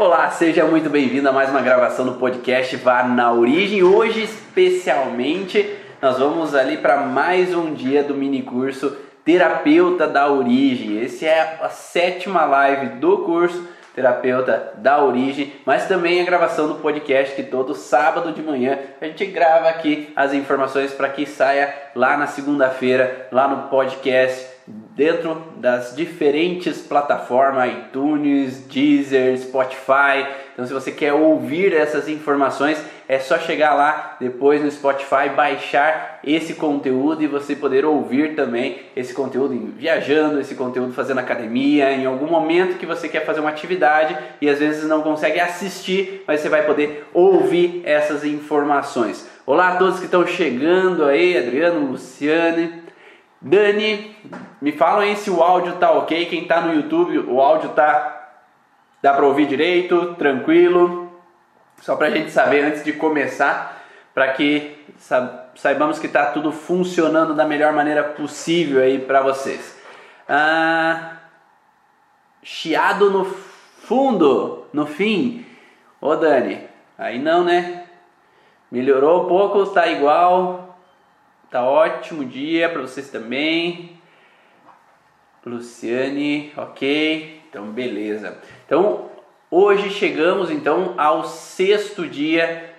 Olá, seja muito bem-vindo a mais uma gravação do podcast Vá na Origem. Hoje, especialmente, nós vamos ali para mais um dia do mini curso Terapeuta da Origem. Esse é a sétima live do curso Terapeuta da Origem, mas também a gravação do podcast que todo sábado de manhã a gente grava aqui as informações para que saia lá na segunda-feira, lá no podcast dentro das diferentes plataformas iTunes, Deezer, Spotify. Então, se você quer ouvir essas informações, é só chegar lá depois no Spotify, baixar esse conteúdo e você poder ouvir também esse conteúdo viajando, esse conteúdo fazendo academia, em algum momento que você quer fazer uma atividade e às vezes não consegue assistir, mas você vai poder ouvir essas informações. Olá a todos que estão chegando aí, Adriano, Luciane. Dani, me falam aí se o áudio tá ok. Quem tá no YouTube, o áudio tá. Dá para ouvir direito, tranquilo. Só para a gente saber antes de começar, para que saibamos que tá tudo funcionando da melhor maneira possível aí para vocês. Ah, chiado no fundo, no fim. Ô Dani, aí não, né? Melhorou um pouco, tá igual. Tá ótimo dia para vocês também. Luciane, ok? Então, beleza. Então, hoje chegamos então ao sexto dia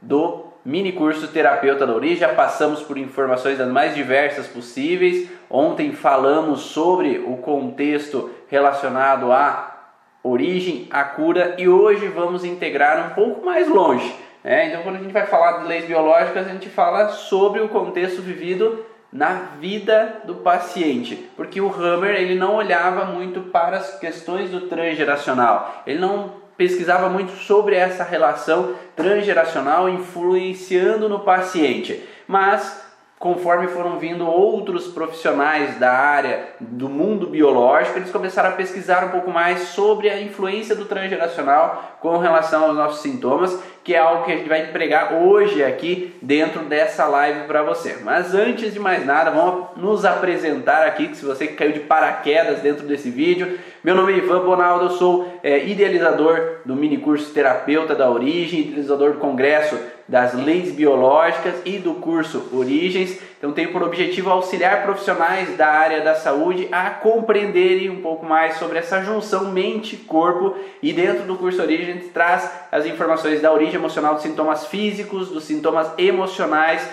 do mini curso Terapeuta da Origem. Já passamos por informações das mais diversas possíveis. Ontem falamos sobre o contexto relacionado à origem, à cura e hoje vamos integrar um pouco mais longe é, então, quando a gente vai falar de leis biológicas, a gente fala sobre o contexto vivido na vida do paciente, porque o Hammer ele não olhava muito para as questões do transgeracional, ele não pesquisava muito sobre essa relação transgeracional influenciando no paciente, mas conforme foram vindo outros profissionais da área do mundo biológico, eles começaram a pesquisar um pouco mais sobre a influência do transgeracional com relação aos nossos sintomas, que é algo que a gente vai empregar hoje aqui dentro dessa live para você. Mas antes de mais nada, vamos nos apresentar aqui, que se você caiu de paraquedas dentro desse vídeo, meu nome é Ivan Bonaldo, eu sou é, idealizador do mini curso Terapeuta da Origem, idealizador do congresso das leis biológicas e do curso Origens. Então, tenho por objetivo auxiliar profissionais da área da saúde a compreenderem um pouco mais sobre essa junção mente-corpo. E dentro do curso Origens traz as informações da origem emocional dos sintomas físicos, dos sintomas emocionais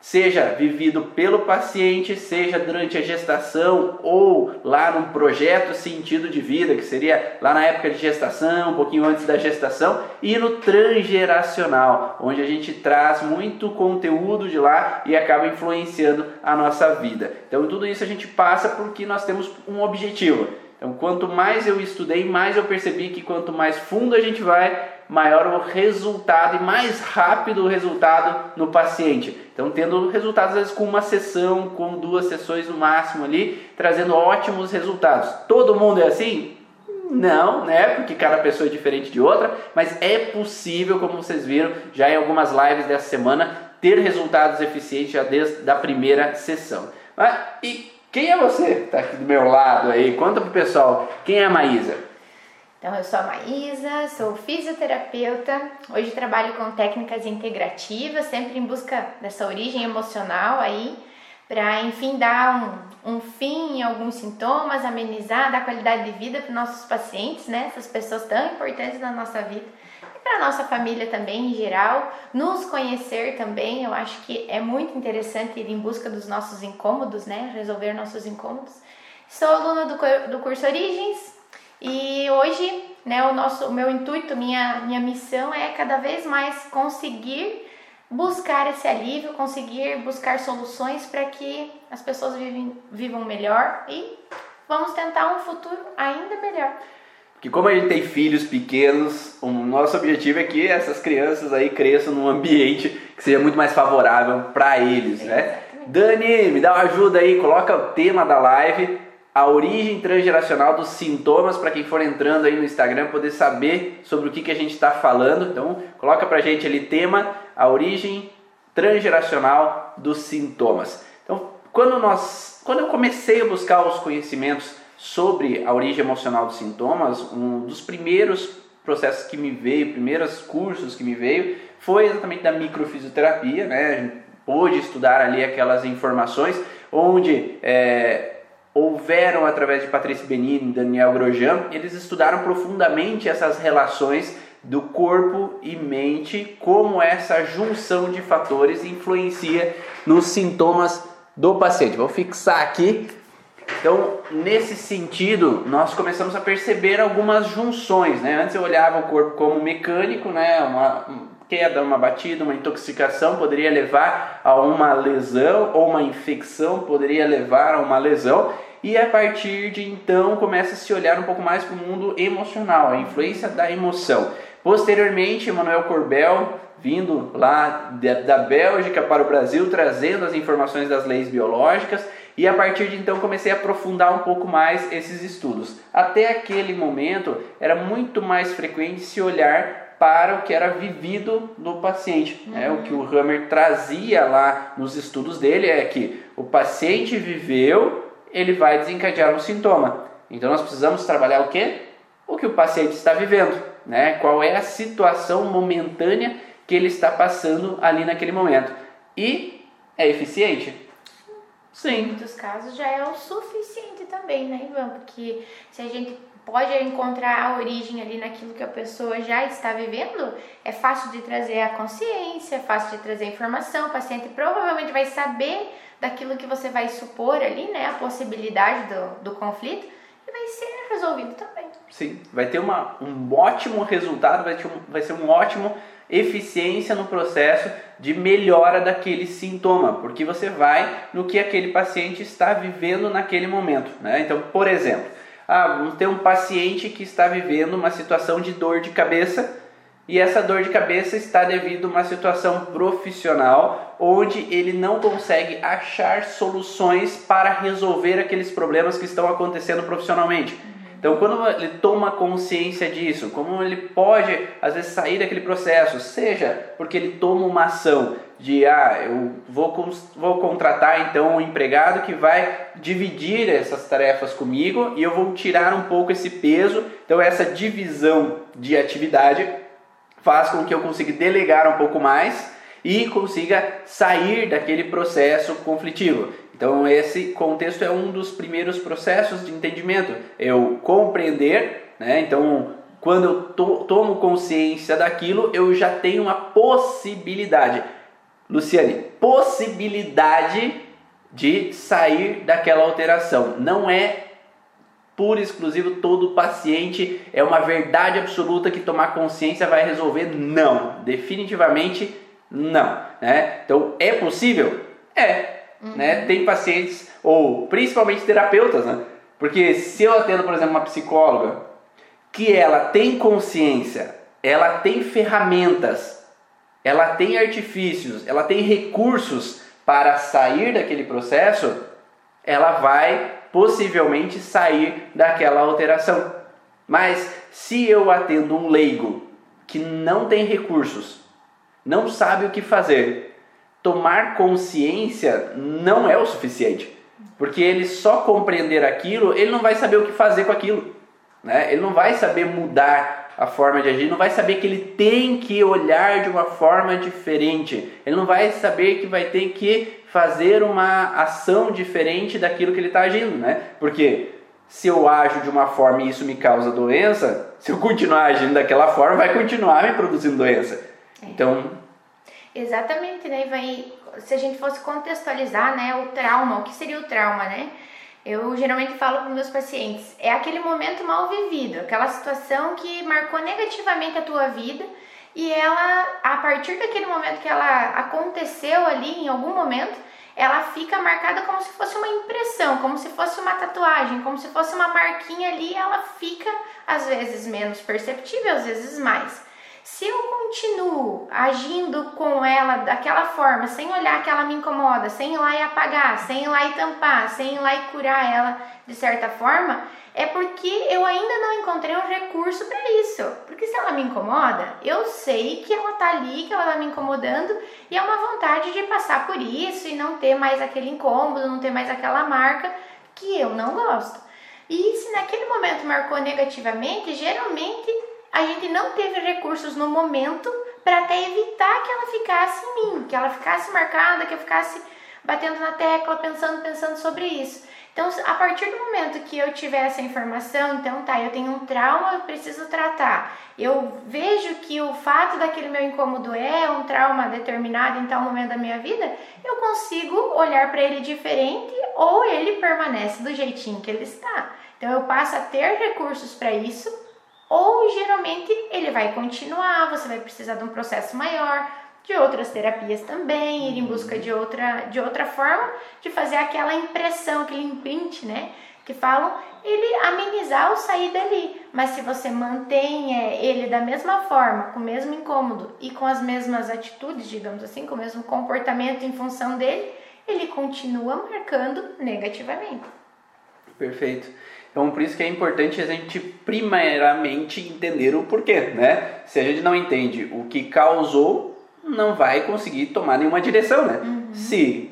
seja vivido pelo paciente, seja durante a gestação ou lá num projeto sentido de vida, que seria lá na época de gestação, um pouquinho antes da gestação, e no transgeracional, onde a gente traz muito conteúdo de lá e acaba influenciando a nossa vida. Então, tudo isso a gente passa porque nós temos um objetivo. Então, quanto mais eu estudei, mais eu percebi que quanto mais fundo a gente vai, maior o resultado e mais rápido o resultado no paciente. Então, tendo resultados, às vezes, com uma sessão, com duas sessões no máximo ali, trazendo ótimos resultados. Todo mundo é assim? Não, né? Porque cada pessoa é diferente de outra, mas é possível, como vocês viram já em algumas lives dessa semana, ter resultados eficientes já desde a primeira sessão. E quem é você que está aqui do meu lado aí? Conta pro pessoal, quem é a Maísa? Então, eu sou a Maísa, sou fisioterapeuta. Hoje trabalho com técnicas integrativas, sempre em busca dessa origem emocional aí, para enfim dar um, um fim em alguns sintomas, amenizar, dar qualidade de vida para nossos pacientes, né? Essas pessoas tão importantes na nossa vida para nossa família também em geral, nos conhecer também. Eu acho que é muito interessante ir em busca dos nossos incômodos, né? Resolver nossos incômodos. Sou aluna do, do curso Origens e hoje, né, o nosso o meu intuito, minha minha missão é cada vez mais conseguir buscar esse alívio, conseguir buscar soluções para que as pessoas vivem, vivam melhor e vamos tentar um futuro ainda melhor que como a gente tem filhos pequenos, o nosso objetivo é que essas crianças aí cresçam num ambiente que seja muito mais favorável para eles, né? Dani, me dá uma ajuda aí, coloca o tema da live, a origem transgeracional dos sintomas para quem for entrando aí no Instagram poder saber sobre o que, que a gente está falando. Então, coloca pra gente ali tema, a origem transgeracional dos sintomas. Então, quando nós, quando eu comecei a buscar os conhecimentos sobre a origem emocional dos sintomas, um dos primeiros processos que me veio, primeiros cursos que me veio, foi exatamente da microfisioterapia, né? A gente pôde estudar ali aquelas informações onde é, houveram através de Patrícia Benini e Daniel Grosjean, eles estudaram profundamente essas relações do corpo e mente, como essa junção de fatores influencia nos sintomas do paciente. Vou fixar aqui. Então, nesse sentido, nós começamos a perceber algumas junções, né? Antes eu olhava o corpo como mecânico, né? Uma queda, uma batida, uma intoxicação poderia levar a uma lesão ou uma infecção poderia levar a uma lesão e a partir de então começa a se olhar um pouco mais para o mundo emocional, a influência da emoção. Posteriormente, Emmanuel Corbel, vindo lá da Bélgica para o Brasil, trazendo as informações das leis biológicas, e a partir de então comecei a aprofundar um pouco mais esses estudos. Até aquele momento era muito mais frequente se olhar para o que era vivido no paciente. Uhum. É, o que o Hammer trazia lá nos estudos dele é que o paciente viveu, ele vai desencadear um sintoma. Então nós precisamos trabalhar o que? O que o paciente está vivendo né? Qual é a situação momentânea que ele está passando ali naquele momento? E é eficiente? Sim. Em muitos casos já é o suficiente também, né, Ivan? Porque se a gente pode encontrar a origem ali naquilo que a pessoa já está vivendo, é fácil de trazer a consciência, é fácil de trazer a informação, o paciente provavelmente vai saber daquilo que você vai supor ali, né, a possibilidade do, do conflito, e vai ser resolvido também. Sim, vai ter uma, um ótimo resultado, vai, ter um, vai ser um ótimo eficiência no processo de melhora daquele sintoma, porque você vai no que aquele paciente está vivendo naquele momento. Né? Então, por exemplo, ah, vamos ter um paciente que está vivendo uma situação de dor de cabeça e essa dor de cabeça está devido a uma situação profissional onde ele não consegue achar soluções para resolver aqueles problemas que estão acontecendo profissionalmente. Então, quando ele toma consciência disso, como ele pode às vezes sair daquele processo, seja porque ele toma uma ação de ah, eu vou, vou contratar então um empregado que vai dividir essas tarefas comigo e eu vou tirar um pouco esse peso. Então, essa divisão de atividade faz com que eu consiga delegar um pouco mais e consiga sair daquele processo conflitivo. Então, esse contexto é um dos primeiros processos de entendimento. Eu compreender, né? Então, quando eu to tomo consciência daquilo, eu já tenho uma possibilidade. Luciane, possibilidade de sair daquela alteração. Não é puro exclusivo todo paciente, é uma verdade absoluta que tomar consciência vai resolver? Não, definitivamente não. Né? Então, é possível? É, Uhum. Né? Tem pacientes, ou principalmente terapeutas, né? Porque se eu atendo, por exemplo, uma psicóloga que ela tem consciência, ela tem ferramentas, ela tem artifícios, ela tem recursos para sair daquele processo, ela vai possivelmente sair daquela alteração. Mas se eu atendo um leigo que não tem recursos, não sabe o que fazer, tomar consciência não é o suficiente. Porque ele só compreender aquilo, ele não vai saber o que fazer com aquilo. Né? Ele não vai saber mudar a forma de agir, não vai saber que ele tem que olhar de uma forma diferente. Ele não vai saber que vai ter que fazer uma ação diferente daquilo que ele está agindo, né? Porque se eu ajo de uma forma e isso me causa doença, se eu continuar agindo daquela forma, vai continuar me produzindo doença. É. Então, Exatamente, né? Vai, se a gente fosse contextualizar, né, o trauma, o que seria o trauma, né? Eu geralmente falo para meus pacientes, é aquele momento mal vivido, aquela situação que marcou negativamente a tua vida e ela, a partir daquele momento que ela aconteceu ali em algum momento, ela fica marcada como se fosse uma impressão, como se fosse uma tatuagem, como se fosse uma marquinha ali, ela fica às vezes menos perceptível, às vezes mais. Se eu continuo agindo com ela daquela forma, sem olhar que ela me incomoda, sem ir lá e apagar, sem ir lá e tampar, sem ir lá e curar ela de certa forma, é porque eu ainda não encontrei um recurso para isso. Porque se ela me incomoda, eu sei que ela tá ali, que ela tá me incomodando e é uma vontade de passar por isso e não ter mais aquele incômodo, não ter mais aquela marca que eu não gosto. E se naquele momento marcou negativamente, geralmente a gente não teve recursos no momento para até evitar que ela ficasse em mim, que ela ficasse marcada, que eu ficasse batendo na tecla, pensando, pensando sobre isso. Então, a partir do momento que eu tiver essa informação, então tá, eu tenho um trauma, eu preciso tratar. Eu vejo que o fato daquele meu incômodo é um trauma determinado em tal momento da minha vida, eu consigo olhar para ele diferente ou ele permanece do jeitinho que ele está. Então, eu passo a ter recursos para isso, ou geralmente ele vai continuar, você vai precisar de um processo maior, de outras terapias também, ir em busca de outra, de outra forma de fazer aquela impressão, aquele imprint, né? Que falam, ele amenizar ou sair dali. Mas se você mantém é, ele da mesma forma, com o mesmo incômodo e com as mesmas atitudes, digamos assim, com o mesmo comportamento em função dele, ele continua marcando negativamente. Perfeito. Então, por isso que é importante a gente primeiramente entender o porquê, né? Se a gente não entende o que causou, não vai conseguir tomar nenhuma direção, né? Uhum. Se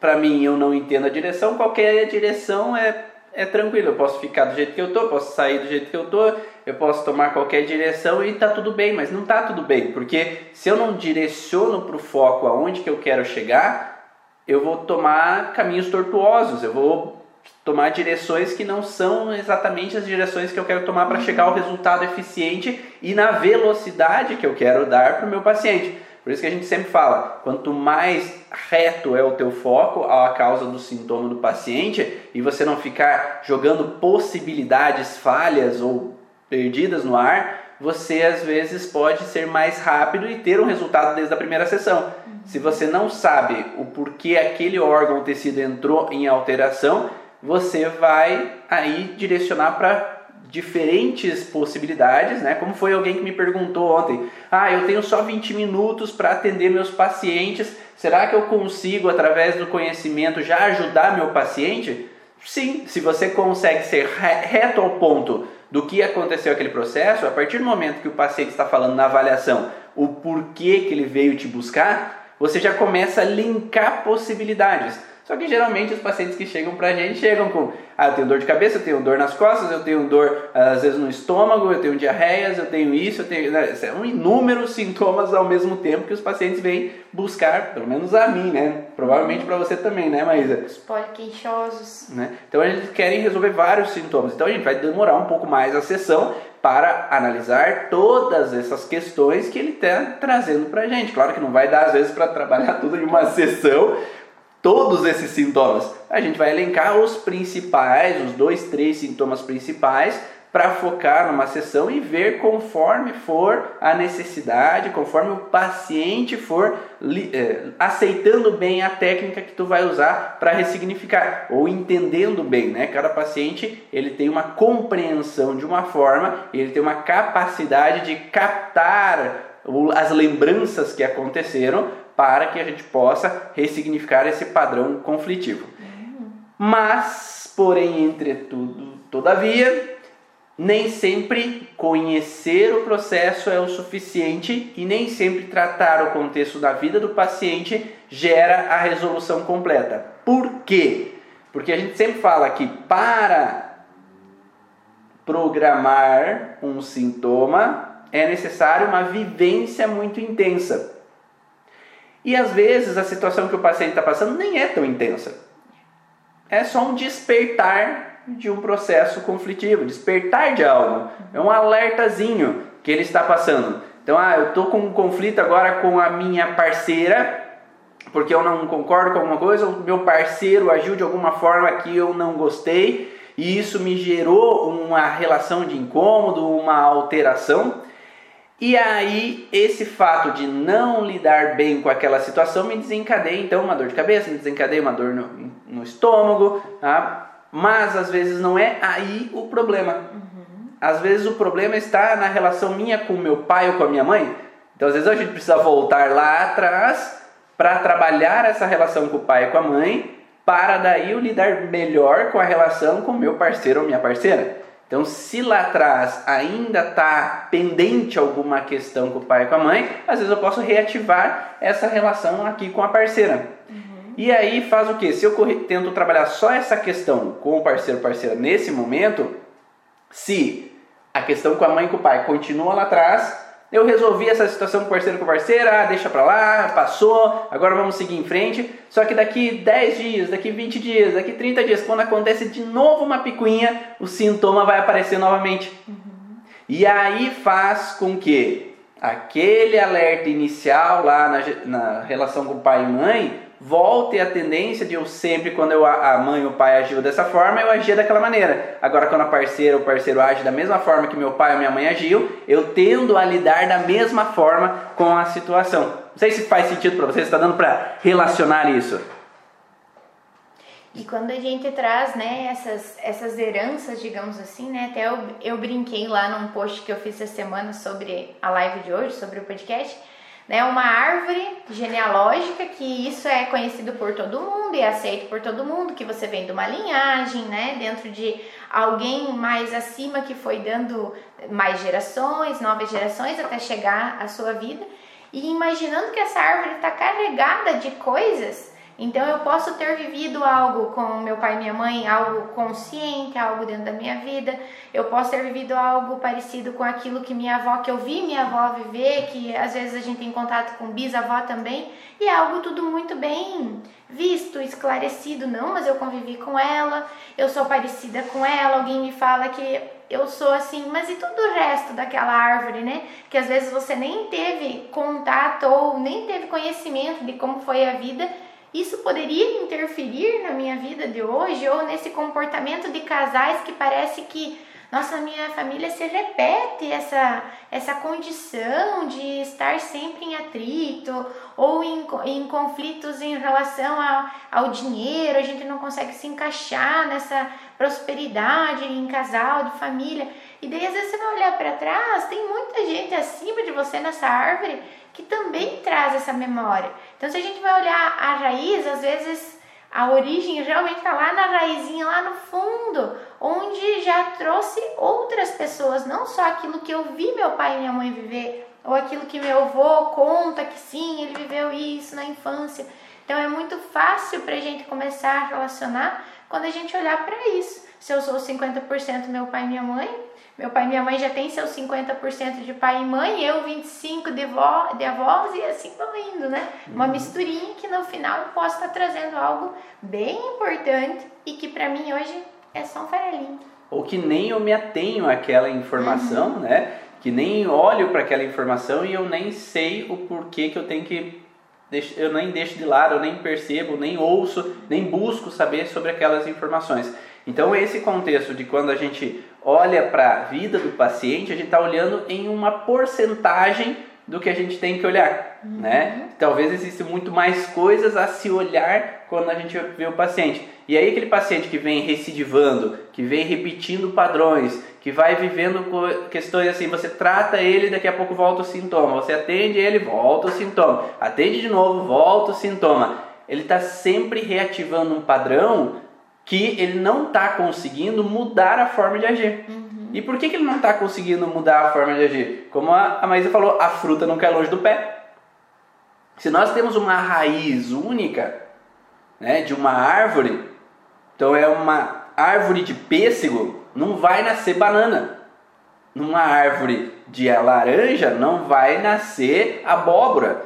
para mim eu não entendo a direção, qualquer direção é, é tranquilo. Eu posso ficar do jeito que eu tô, posso sair do jeito que eu tô, eu posso tomar qualquer direção e tá tudo bem, mas não tá tudo bem, porque se eu não direciono para o foco aonde que eu quero chegar, eu vou tomar caminhos tortuosos, eu vou tomar direções que não são exatamente as direções que eu quero tomar para chegar ao resultado eficiente e na velocidade que eu quero dar para o meu paciente. Por isso que a gente sempre fala, quanto mais reto é o teu foco à causa do sintoma do paciente e você não ficar jogando possibilidades falhas ou perdidas no ar, você às vezes pode ser mais rápido e ter um resultado desde a primeira sessão. Se você não sabe o porquê aquele órgão ou tecido entrou em alteração, você vai aí direcionar para diferentes possibilidades, né? Como foi alguém que me perguntou ontem: "Ah, eu tenho só 20 minutos para atender meus pacientes. Será que eu consigo através do conhecimento já ajudar meu paciente?" Sim, se você consegue ser reto ao ponto do que aconteceu aquele processo, a partir do momento que o paciente está falando na avaliação o porquê que ele veio te buscar, você já começa a linkar possibilidades. Só que geralmente os pacientes que chegam pra gente chegam com: ah, eu tenho dor de cabeça, eu tenho dor nas costas, eu tenho dor às vezes no estômago, eu tenho diarreias, eu tenho isso, eu tenho. Né? São inúmeros sintomas ao mesmo tempo que os pacientes vêm buscar, pelo menos a mim, né? Provavelmente para você também, né, Maísa? Os poliqueixosos. Né? Então a gente quer resolver vários sintomas. Então a gente vai demorar um pouco mais a sessão para analisar todas essas questões que ele está trazendo para a gente. Claro que não vai dar às vezes para trabalhar tudo em uma sessão, todos esses sintomas. A gente vai elencar os principais, os dois, três sintomas principais, para focar numa sessão e ver conforme for a necessidade, conforme o paciente for é, aceitando bem a técnica que tu vai usar para ressignificar ou entendendo bem, né? Cada paciente ele tem uma compreensão de uma forma, ele tem uma capacidade de captar as lembranças que aconteceram para que a gente possa ressignificar esse padrão conflitivo. Mas, porém, entretudo, todavia, nem sempre conhecer o processo é o suficiente e nem sempre tratar o contexto da vida do paciente gera a resolução completa. Por quê? Porque a gente sempre fala que para programar um sintoma é necessário uma vivência muito intensa. E às vezes a situação que o paciente está passando nem é tão intensa. É só um despertar de um processo conflitivo, despertar de algo. É um alertazinho que ele está passando. Então, ah, eu estou com um conflito agora com a minha parceira, porque eu não concordo com alguma coisa, o meu parceiro agiu de alguma forma que eu não gostei, e isso me gerou uma relação de incômodo, uma alteração. E aí, esse fato de não lidar bem com aquela situação me desencadeia então uma dor de cabeça, me desencadeia uma dor no, no estômago, tá? mas às vezes não é aí o problema. Uhum. Às vezes o problema está na relação minha com meu pai ou com a minha mãe. Então, às vezes a gente precisa voltar lá atrás para trabalhar essa relação com o pai e com a mãe, para daí eu lidar melhor com a relação com meu parceiro ou minha parceira. Então, se lá atrás ainda está pendente alguma questão com o pai e com a mãe, às vezes eu posso reativar essa relação aqui com a parceira. Uhum. E aí faz o que? Se eu tento trabalhar só essa questão com o parceiro parceira nesse momento, se a questão com a mãe e com o pai continua lá atrás. Eu resolvi essa situação com o parceiro com parceira, ah, deixa pra lá, passou, agora vamos seguir em frente. Só que daqui 10 dias, daqui 20 dias, daqui 30 dias, quando acontece de novo uma picuinha, o sintoma vai aparecer novamente. Uhum. E aí faz com que aquele alerta inicial lá na, na relação com pai e mãe volte a tendência de eu sempre, quando eu, a mãe ou o pai agiu dessa forma, eu agia daquela maneira. Agora, quando a parceira ou parceiro age da mesma forma que meu pai ou minha mãe agiu, eu tendo a lidar da mesma forma com a situação. Não sei se faz sentido para vocês, está dando para relacionar isso. E quando a gente traz, né, essas, essas heranças, digamos assim, né, até eu, eu brinquei lá num post que eu fiz essa semana sobre a live de hoje, sobre o podcast, né, uma árvore genealógica que isso é conhecido por todo mundo e aceito por todo mundo, que você vem de uma linhagem, né, dentro de alguém mais acima que foi dando mais gerações, novas gerações até chegar à sua vida. E imaginando que essa árvore está carregada de coisas, então eu posso ter vivido algo com meu pai e minha mãe, algo consciente, algo dentro da minha vida. Eu posso ter vivido algo parecido com aquilo que minha avó, que eu vi minha avó viver, que às vezes a gente tem contato com bisavó também, e é algo tudo muito bem visto, esclarecido, não, mas eu convivi com ela, eu sou parecida com ela, alguém me fala que eu sou assim, mas e todo o resto daquela árvore, né? Que às vezes você nem teve contato ou nem teve conhecimento de como foi a vida isso poderia interferir na minha vida de hoje ou nesse comportamento de casais que parece que nossa minha família se repete essa essa condição de estar sempre em atrito ou em, em conflitos em relação ao, ao dinheiro, a gente não consegue se encaixar nessa prosperidade em casal, de família. E daí às vezes você vai olhar para trás, tem muita gente acima de você nessa árvore que também traz essa memória. Então, se a gente vai olhar a raiz, às vezes a origem realmente está lá na raizinha, lá no fundo, onde já trouxe outras pessoas, não só aquilo que eu vi meu pai e minha mãe viver, ou aquilo que meu avô conta que sim, ele viveu isso na infância. Então é muito fácil para a gente começar a relacionar quando a gente olhar para isso. Se eu sou 50% meu pai e minha mãe, meu pai e minha mãe já têm seus 50% de pai e mãe, eu 25% de, vó, de avós e assim vão indo, né? Uma uhum. misturinha que no final eu posso estar trazendo algo bem importante e que para mim hoje é só um farelinho. Ou que nem eu me atenho àquela informação, uhum. né? Que nem olho para aquela informação e eu nem sei o porquê que eu tenho que eu nem deixo de lado, eu nem percebo, nem ouço, nem busco saber sobre aquelas informações. Então, esse contexto de quando a gente olha para a vida do paciente, a gente está olhando em uma porcentagem do que a gente tem que olhar, uhum. né? Talvez existam muito mais coisas a se olhar quando a gente vê o paciente. E aí aquele paciente que vem recidivando, que vem repetindo padrões, que vai vivendo questões assim, você trata ele, daqui a pouco volta o sintoma, você atende ele, volta o sintoma, atende de novo, volta o sintoma. Ele está sempre reativando um padrão que ele não está conseguindo mudar a forma de agir. Uhum. E por que, que ele não está conseguindo mudar a forma de agir? Como a, a Maísa falou, a fruta não cai longe do pé. Se nós temos uma raiz única né, de uma árvore, então é uma árvore de pêssego, não vai nascer banana. Numa árvore de laranja, não vai nascer abóbora.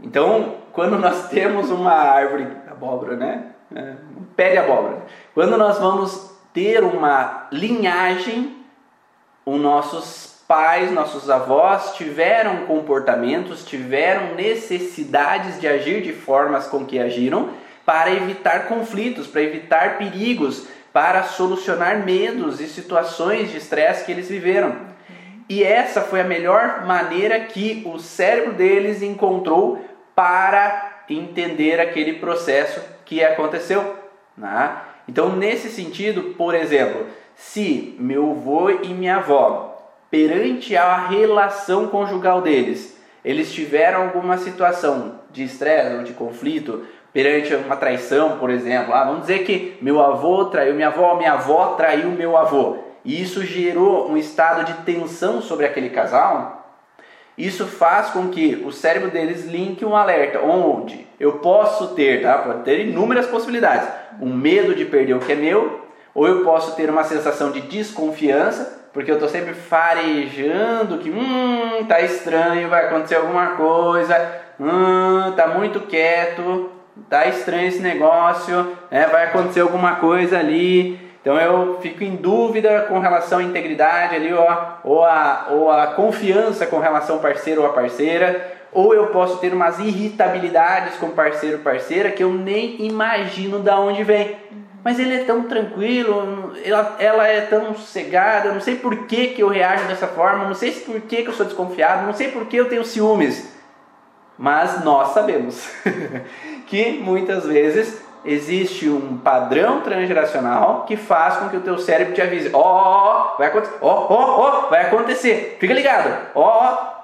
Então, quando nós temos uma árvore, abóbora, né? É, um pé de abóbora. Quando nós vamos ter uma linhagem, os nossos pais, nossos avós tiveram comportamentos, tiveram necessidades de agir de formas com que agiram para evitar conflitos, para evitar perigos, para solucionar medos e situações de estresse que eles viveram. E essa foi a melhor maneira que o cérebro deles encontrou para entender aquele processo que aconteceu. Né? Então, nesse sentido, por exemplo, se meu avô e minha avó, perante a relação conjugal deles, eles tiveram alguma situação de estresse ou de conflito, perante uma traição, por exemplo, ah, vamos dizer que meu avô traiu minha avó, minha avó traiu meu avô, e isso gerou um estado de tensão sobre aquele casal, isso faz com que o cérebro deles linke um alerta, onde eu posso ter, tá? Pode ter inúmeras possibilidades. Um medo de perder o que é meu, ou eu posso ter uma sensação de desconfiança, porque eu tô sempre farejando que hum, tá estranho, vai acontecer alguma coisa, hum, tá muito quieto, tá estranho esse negócio, né? vai acontecer alguma coisa ali. Então eu fico em dúvida com relação à integridade ali, ó, ou, a, ou a confiança com relação ao parceiro ou a parceira, ou eu posso ter umas irritabilidades com parceiro ou parceira que eu nem imagino da onde vem. Mas ele é tão tranquilo, ela, ela é tão sossegada, não sei por que, que eu reajo dessa forma, não sei por que, que eu sou desconfiado, não sei por que eu tenho ciúmes. Mas nós sabemos que muitas vezes existe um padrão transgeracional que faz com que o teu cérebro te avise: ó, oh, vai acontecer, ó, ó, ó, vai acontecer. Fica ligado. Ó, ó,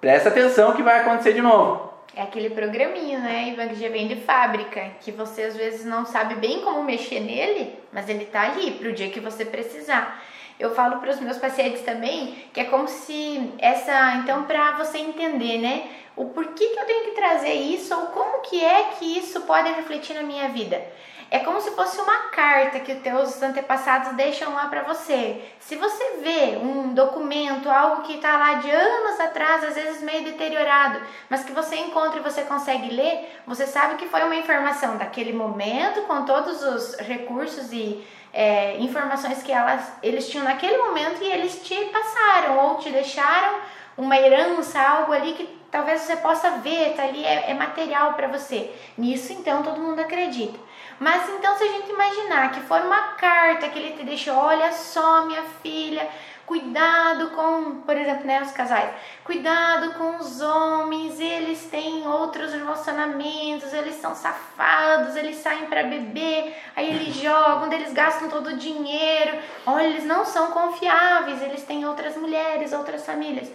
presta atenção que vai acontecer de novo. É aquele programinho, né, Ivan, que já vem de fábrica, que você às vezes não sabe bem como mexer nele, mas ele tá ali pro dia que você precisar. Eu falo para os meus pacientes também que é como se essa, então para você entender, né, o porquê que eu tenho que trazer isso ou como que é que isso pode refletir na minha vida. É como se fosse uma carta que os teus antepassados deixam lá para você. Se você vê um documento, algo que está lá de anos atrás, às vezes meio deteriorado, mas que você encontra e você consegue ler, você sabe que foi uma informação daquele momento, com todos os recursos e é, informações que elas, eles tinham naquele momento e eles te passaram ou te deixaram uma herança, algo ali que talvez você possa ver, tá ali, é, é material para você. Nisso, então, todo mundo acredita. Mas então, se a gente imaginar que for uma carta que ele te deixou, olha só, minha filha, cuidado com, por exemplo, né, os casais, cuidado com os homens, eles têm outros relacionamentos, eles são safados, eles saem para beber, aí eles jogam, eles gastam todo o dinheiro, olha, eles não são confiáveis, eles têm outras mulheres, outras famílias.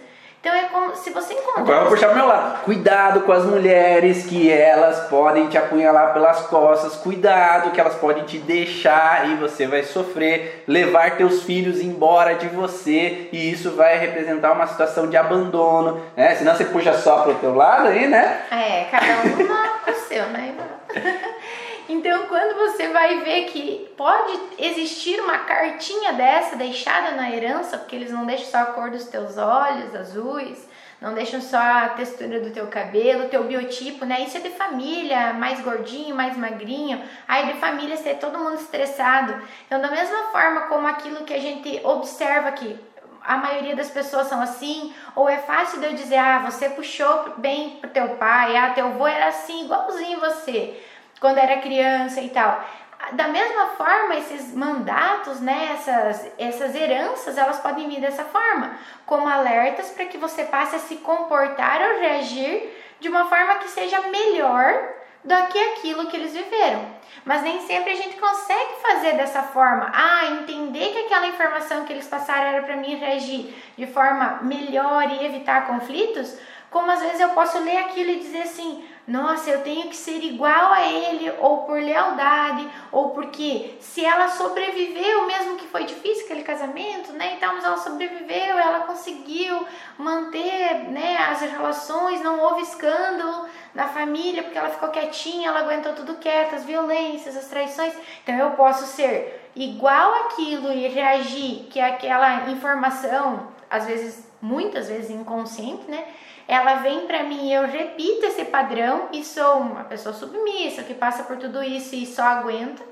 Então é como se você encontrar. Agora eu vou puxar pro meu lado. Cuidado com as mulheres que elas podem te apunhalar pelas costas. Cuidado que elas podem te deixar e você vai sofrer, levar teus filhos embora de você e isso vai representar uma situação de abandono, né? Senão você puxa só pro teu lado aí, né? É, cada um com o seu, né? Então, quando você vai ver que pode existir uma cartinha dessa deixada na herança, porque eles não deixam só a cor dos teus olhos azuis, não deixam só a textura do teu cabelo, teu biotipo, né? Isso é de família, mais gordinho, mais magrinho. Aí de família ser todo mundo estressado. Então, da mesma forma como aquilo que a gente observa aqui, a maioria das pessoas são assim, ou é fácil de eu dizer, ah, você puxou bem pro teu pai, ah, teu avô era assim, igualzinho você quando era criança e tal. Da mesma forma, esses mandatos, né, essas, essas heranças, elas podem vir dessa forma, como alertas para que você passe a se comportar ou reagir de uma forma que seja melhor do que aquilo que eles viveram. Mas nem sempre a gente consegue fazer dessa forma. Ah, entender que aquela informação que eles passaram era para mim reagir de forma melhor e evitar conflitos, como às vezes eu posso ler aquilo e dizer assim: nossa, eu tenho que ser igual a ele, ou por lealdade, ou porque se ela sobreviveu, mesmo que foi difícil aquele casamento, né? Então, mas ela sobreviveu, ela conseguiu manter né, as relações, não houve escândalo na família, porque ela ficou quietinha, ela aguentou tudo quieta, as violências, as traições. Então, eu posso ser igual aquilo e reagir que aquela informação, às vezes, muitas vezes inconsciente, né? Ela vem para mim e eu repito esse padrão e sou uma pessoa submissa que passa por tudo isso e só aguenta.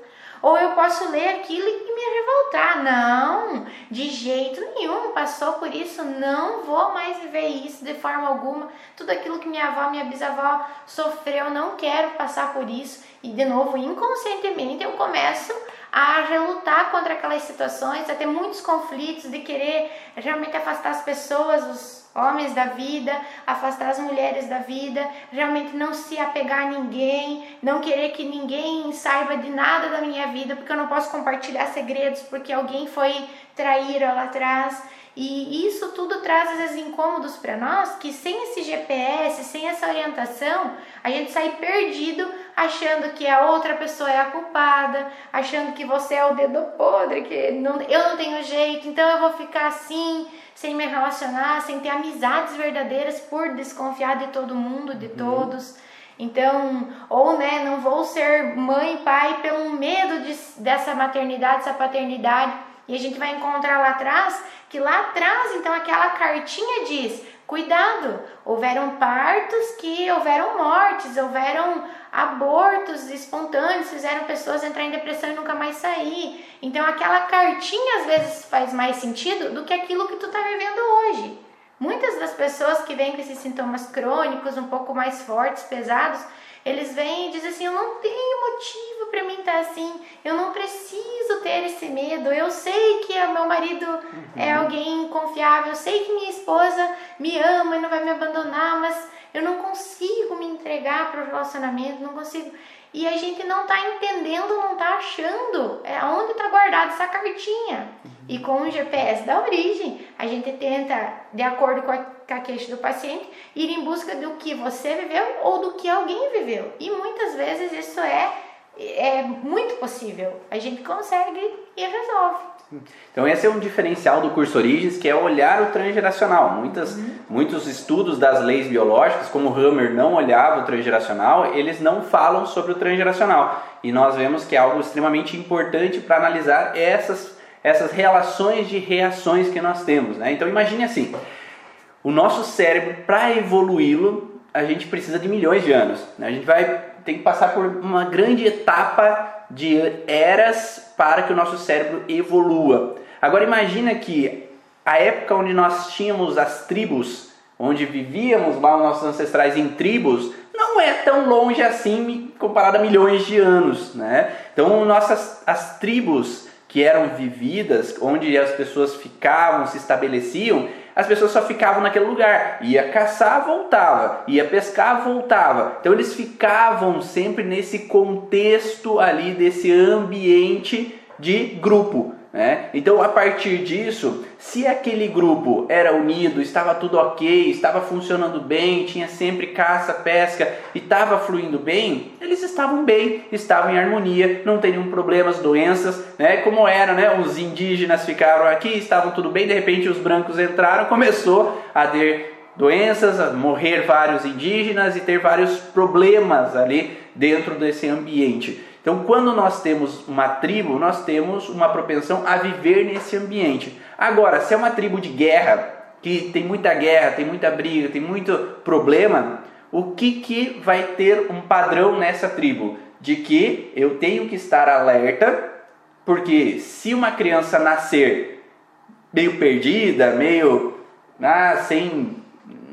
Ou eu posso ler aquilo e me revoltar. Não, de jeito nenhum, passou por isso, não vou mais viver isso de forma alguma. Tudo aquilo que minha avó, minha bisavó sofreu, não quero passar por isso. E de novo, inconscientemente eu começo a relutar contra aquelas situações, a ter muitos conflitos, de querer realmente afastar as pessoas, os homens da vida, afastar as mulheres da vida, realmente não se apegar a ninguém, não querer que ninguém saiba de nada da minha vida, porque eu não posso compartilhar segredos porque alguém foi trair lá atrás. E isso tudo traz às vezes incômodos para nós, que sem esse GPS, sem essa orientação, a gente sai perdido achando que a outra pessoa é a culpada, achando que você é o dedo podre, que não, eu não tenho jeito, então eu vou ficar assim, sem me relacionar, sem ter amizades verdadeiras por desconfiar de todo mundo, de uhum. todos. Então, ou né, não vou ser mãe, pai pelo medo de, dessa maternidade, dessa paternidade. E a gente vai encontrar lá atrás que lá atrás, então, aquela cartinha diz: cuidado, houveram partos que houveram mortes, houveram abortos espontâneos, fizeram pessoas entrar em depressão e nunca mais sair. Então, aquela cartinha às vezes faz mais sentido do que aquilo que tu está vivendo hoje. Muitas das pessoas que vêm com esses sintomas crônicos um pouco mais fortes, pesados, eles vêm e dizem assim: Eu não tenho motivo para mim estar tá assim, eu não preciso ter esse medo. Eu sei que o meu marido uhum. é alguém confiável, eu sei que minha esposa me ama e não vai me abandonar, mas eu não consigo me entregar para o relacionamento, não consigo. E a gente não está entendendo, não está achando é, onde está guardada essa cartinha. E com o GPS da origem, a gente tenta, de acordo com a, com a queixa do paciente, ir em busca do que você viveu ou do que alguém viveu. E muitas vezes isso é, é muito possível. A gente consegue e resolve. Então esse é um diferencial do curso Origens, que é olhar o transgeracional. Muitas, uhum. Muitos estudos das leis biológicas, como Hammer não olhava o transgeracional, eles não falam sobre o transgeracional. E nós vemos que é algo extremamente importante para analisar essas, essas relações de reações que nós temos. Né? Então imagine assim, o nosso cérebro, para evoluí-lo, a gente precisa de milhões de anos. Né? A gente vai ter que passar por uma grande etapa de eras para que o nosso cérebro evolua. Agora imagina que a época onde nós tínhamos as tribos, onde vivíamos lá os nossos ancestrais em tribos, não é tão longe assim comparado a milhões de anos, né? Então nossas as tribos que eram vividas, onde as pessoas ficavam, se estabeleciam, as pessoas só ficavam naquele lugar. Ia caçar, voltava. Ia pescar, voltava. Então eles ficavam sempre nesse contexto ali, desse ambiente de grupo. Né? Então, a partir disso, se aquele grupo era unido, estava tudo ok, estava funcionando bem, tinha sempre caça, pesca e estava fluindo bem, eles estavam bem, estavam em harmonia, não teriam problemas, doenças, né? como era, né? os indígenas ficaram aqui, estavam tudo bem, de repente os brancos entraram, começou a ter doenças, a morrer vários indígenas e ter vários problemas ali dentro desse ambiente. Então, quando nós temos uma tribo, nós temos uma propensão a viver nesse ambiente. Agora, se é uma tribo de guerra, que tem muita guerra, tem muita briga, tem muito problema, o que, que vai ter um padrão nessa tribo? De que eu tenho que estar alerta, porque se uma criança nascer meio perdida, meio ah, sem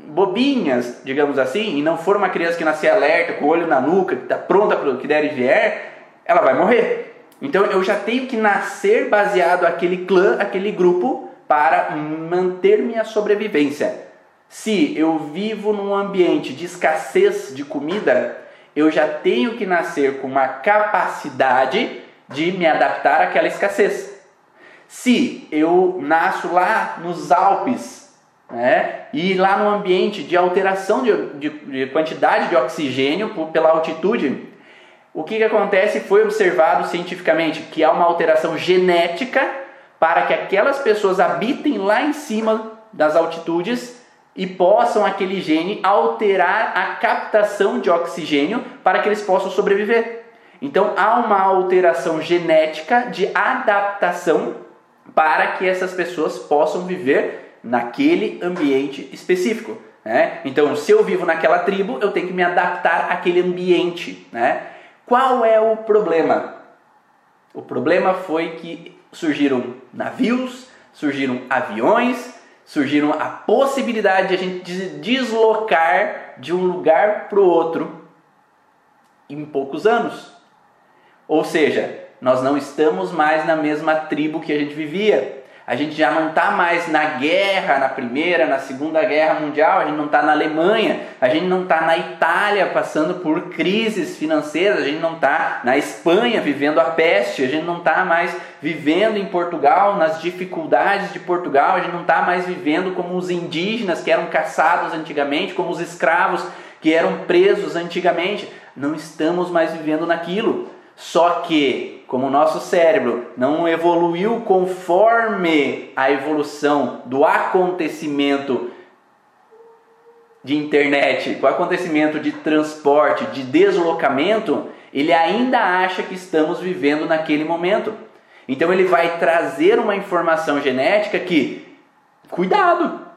bobinhas, digamos assim, e não for uma criança que nascer alerta, com o olho na nuca, que está pronta para o que der e vier, ela vai morrer. Então eu já tenho que nascer baseado aquele clã, aquele grupo, para manter minha sobrevivência. Se eu vivo num ambiente de escassez de comida, eu já tenho que nascer com uma capacidade de me adaptar àquela escassez. Se eu nasço lá nos Alpes, né, e lá no ambiente de alteração de, de, de quantidade de oxigênio pela altitude, o que, que acontece foi observado cientificamente que há uma alteração genética para que aquelas pessoas habitem lá em cima das altitudes e possam aquele gene alterar a captação de oxigênio para que eles possam sobreviver. Então há uma alteração genética de adaptação para que essas pessoas possam viver naquele ambiente específico. Né? Então, se eu vivo naquela tribo, eu tenho que me adaptar àquele ambiente. Né? Qual é o problema? O problema foi que surgiram navios, surgiram aviões, surgiram a possibilidade de a gente deslocar de um lugar para o outro em poucos anos. Ou seja, nós não estamos mais na mesma tribo que a gente vivia. A gente já não está mais na guerra, na primeira, na segunda guerra mundial, a gente não está na Alemanha, a gente não está na Itália passando por crises financeiras, a gente não está na Espanha vivendo a peste, a gente não está mais vivendo em Portugal nas dificuldades de Portugal, a gente não está mais vivendo como os indígenas que eram caçados antigamente, como os escravos que eram presos antigamente. Não estamos mais vivendo naquilo. Só que, como o nosso cérebro não evoluiu conforme a evolução do acontecimento de internet, com o acontecimento de transporte, de deslocamento, ele ainda acha que estamos vivendo naquele momento. Então ele vai trazer uma informação genética que, cuidado,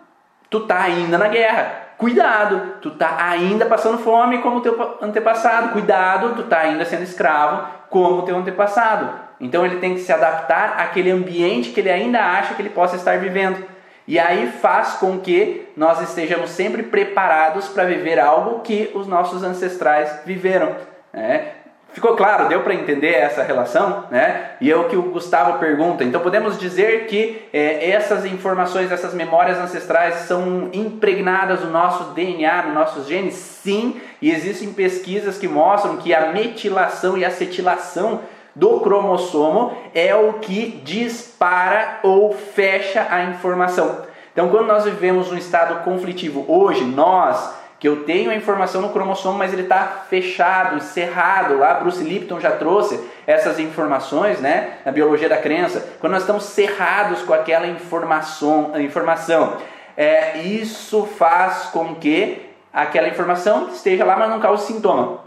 tu tá ainda na guerra. Cuidado, tu tá ainda passando fome como teu antepassado. Cuidado, tu tá ainda sendo escravo como teu antepassado. Então ele tem que se adaptar àquele ambiente que ele ainda acha que ele possa estar vivendo. E aí faz com que nós estejamos sempre preparados para viver algo que os nossos ancestrais viveram. Né? Ficou claro? Deu para entender essa relação? Né? E é o que o Gustavo pergunta. Então podemos dizer que é, essas informações, essas memórias ancestrais são impregnadas no nosso DNA, nos nossos genes? Sim, e existem pesquisas que mostram que a metilação e acetilação do cromossomo é o que dispara ou fecha a informação. Então, quando nós vivemos um estado conflitivo, hoje, nós, que eu tenho a informação no cromossomo, mas ele está fechado, cerrado, lá Bruce Lipton já trouxe essas informações né, na biologia da crença, quando nós estamos cerrados com aquela informação, informação é, isso faz com que aquela informação esteja lá, mas não cause sintoma.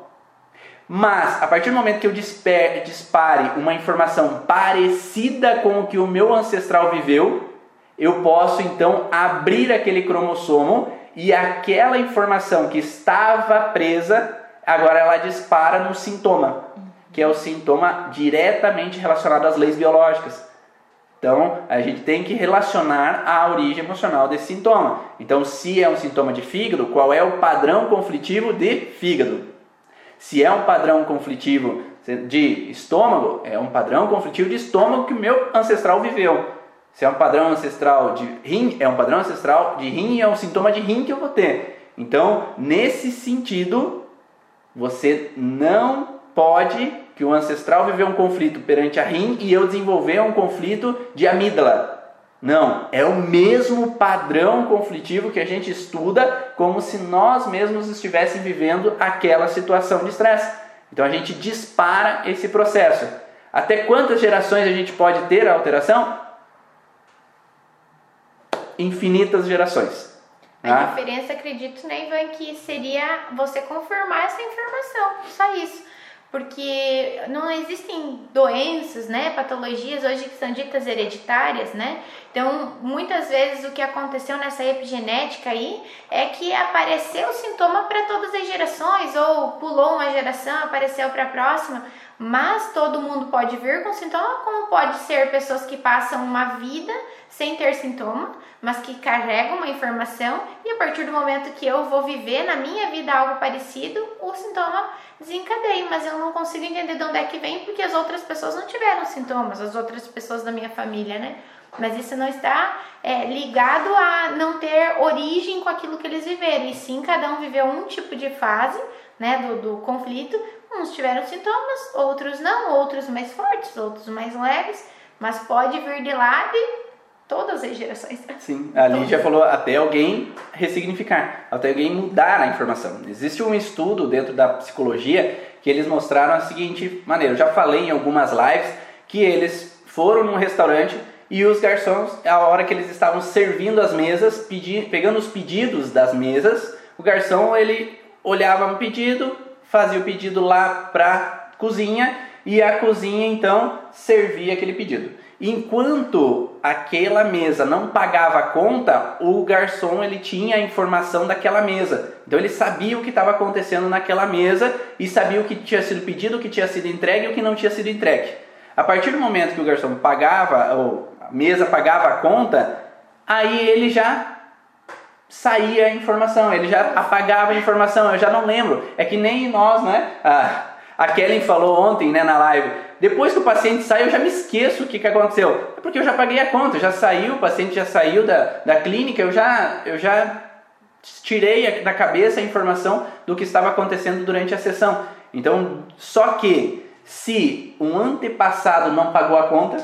Mas, a partir do momento que eu dispare uma informação parecida com o que o meu ancestral viveu, eu posso então abrir aquele cromossomo e aquela informação que estava presa, agora ela dispara no sintoma, que é o sintoma diretamente relacionado às leis biológicas. Então, a gente tem que relacionar a origem emocional desse sintoma. Então, se é um sintoma de fígado, qual é o padrão conflitivo de fígado? Se é um padrão conflitivo de estômago, é um padrão conflitivo de estômago que o meu ancestral viveu. Se é um padrão ancestral de rim, é um padrão ancestral de rim é um sintoma de rim que eu vou ter. Então, nesse sentido, você não pode que o ancestral viveu um conflito perante a rim e eu desenvolver um conflito de amígdala. Não, é o mesmo padrão conflitivo que a gente estuda como se nós mesmos estivéssemos vivendo aquela situação de estresse. Então a gente dispara esse processo. Até quantas gerações a gente pode ter a alteração? Infinitas gerações. A tá? diferença, acredito, né, Ivan, que seria você confirmar essa informação. Só isso porque não existem doenças, né, patologias hoje que são ditas hereditárias, né? Então, muitas vezes o que aconteceu nessa epigenética aí é que apareceu o sintoma para todas as gerações ou pulou uma geração, apareceu para a próxima, mas todo mundo pode vir com sintoma, como pode ser pessoas que passam uma vida sem ter sintoma, mas que carregam uma informação e a partir do momento que eu vou viver na minha vida algo parecido, o sintoma desencadeia, mas eu não consigo entender de onde é que vem porque as outras pessoas não tiveram sintomas, as outras pessoas da minha família, né? Mas isso não está é, ligado a não ter origem com aquilo que eles viveram, e sim cada um viveu um tipo de fase né, do, do conflito. Uns tiveram sintomas, outros não, outros mais fortes, outros mais leves, mas pode vir de lá de todas as gerações. Sim, a Lígia falou até alguém ressignificar, até alguém mudar a informação. Existe um estudo dentro da psicologia que eles mostraram a seguinte maneira. Eu já falei em algumas lives que eles foram num restaurante e os garçons, a hora que eles estavam servindo as mesas, pedi, pegando os pedidos das mesas, o garçom ele olhava um pedido, fazia o pedido lá para cozinha e a cozinha então servia aquele pedido. Enquanto aquela mesa não pagava a conta, o garçom ele tinha a informação daquela mesa. Então ele sabia o que estava acontecendo naquela mesa e sabia o que tinha sido pedido, o que tinha sido entregue e o que não tinha sido entregue. A partir do momento que o garçom pagava, ou a mesa pagava a conta, aí ele já saía a informação, ele já apagava a informação, eu já não lembro. É que nem nós, né? A Kellen falou ontem né, na live. Depois que o paciente sai, eu já me esqueço o que, que aconteceu. É porque eu já paguei a conta, já saiu, o paciente já saiu da, da clínica, eu já, eu já tirei da cabeça a informação do que estava acontecendo durante a sessão. Então, só que se um antepassado não pagou a conta,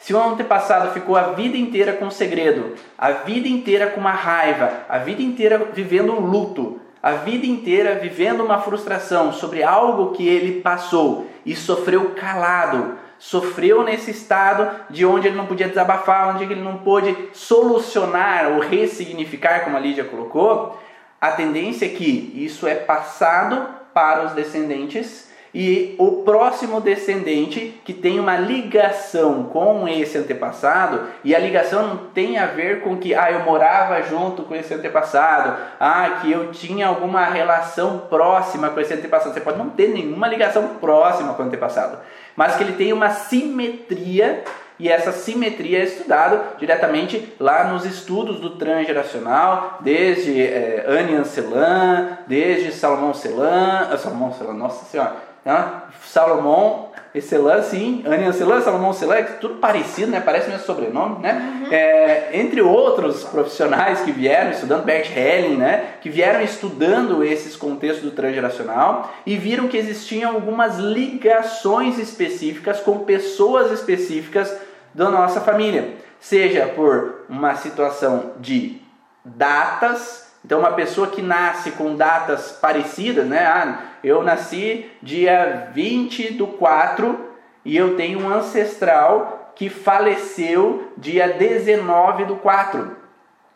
se o antepassado ficou a vida inteira com um segredo, a vida inteira com uma raiva, a vida inteira vivendo um luto, a vida inteira vivendo uma frustração sobre algo que ele passou e sofreu calado, sofreu nesse estado de onde ele não podia desabafar, onde ele não pôde solucionar ou ressignificar, como a Lídia colocou, a tendência é que isso é passado para os descendentes e o próximo descendente que tem uma ligação com esse antepassado, e a ligação não tem a ver com que ah, eu morava junto com esse antepassado, ah, que eu tinha alguma relação próxima com esse antepassado. Você pode não ter nenhuma ligação próxima com o antepassado, mas que ele tem uma simetria e essa simetria é estudada diretamente lá nos estudos do transgeracional, desde é, Anne Ancelan, desde Salomão Celan, Salomão Celan, nossa senhora, né? Salomão Excelan, sim, Anne Ancelan, Salomão é tudo parecido, né? Parece meu sobrenome, né? Uhum. É, entre outros profissionais que vieram estudando, Bert Helling, né? Que vieram estudando esses contextos do transgeracional e viram que existiam algumas ligações específicas com pessoas específicas da nossa família, seja por uma situação de datas, então uma pessoa que nasce com datas parecidas, né? Ah, eu nasci dia 20 do 4 e eu tenho um ancestral que faleceu dia 19 do 4,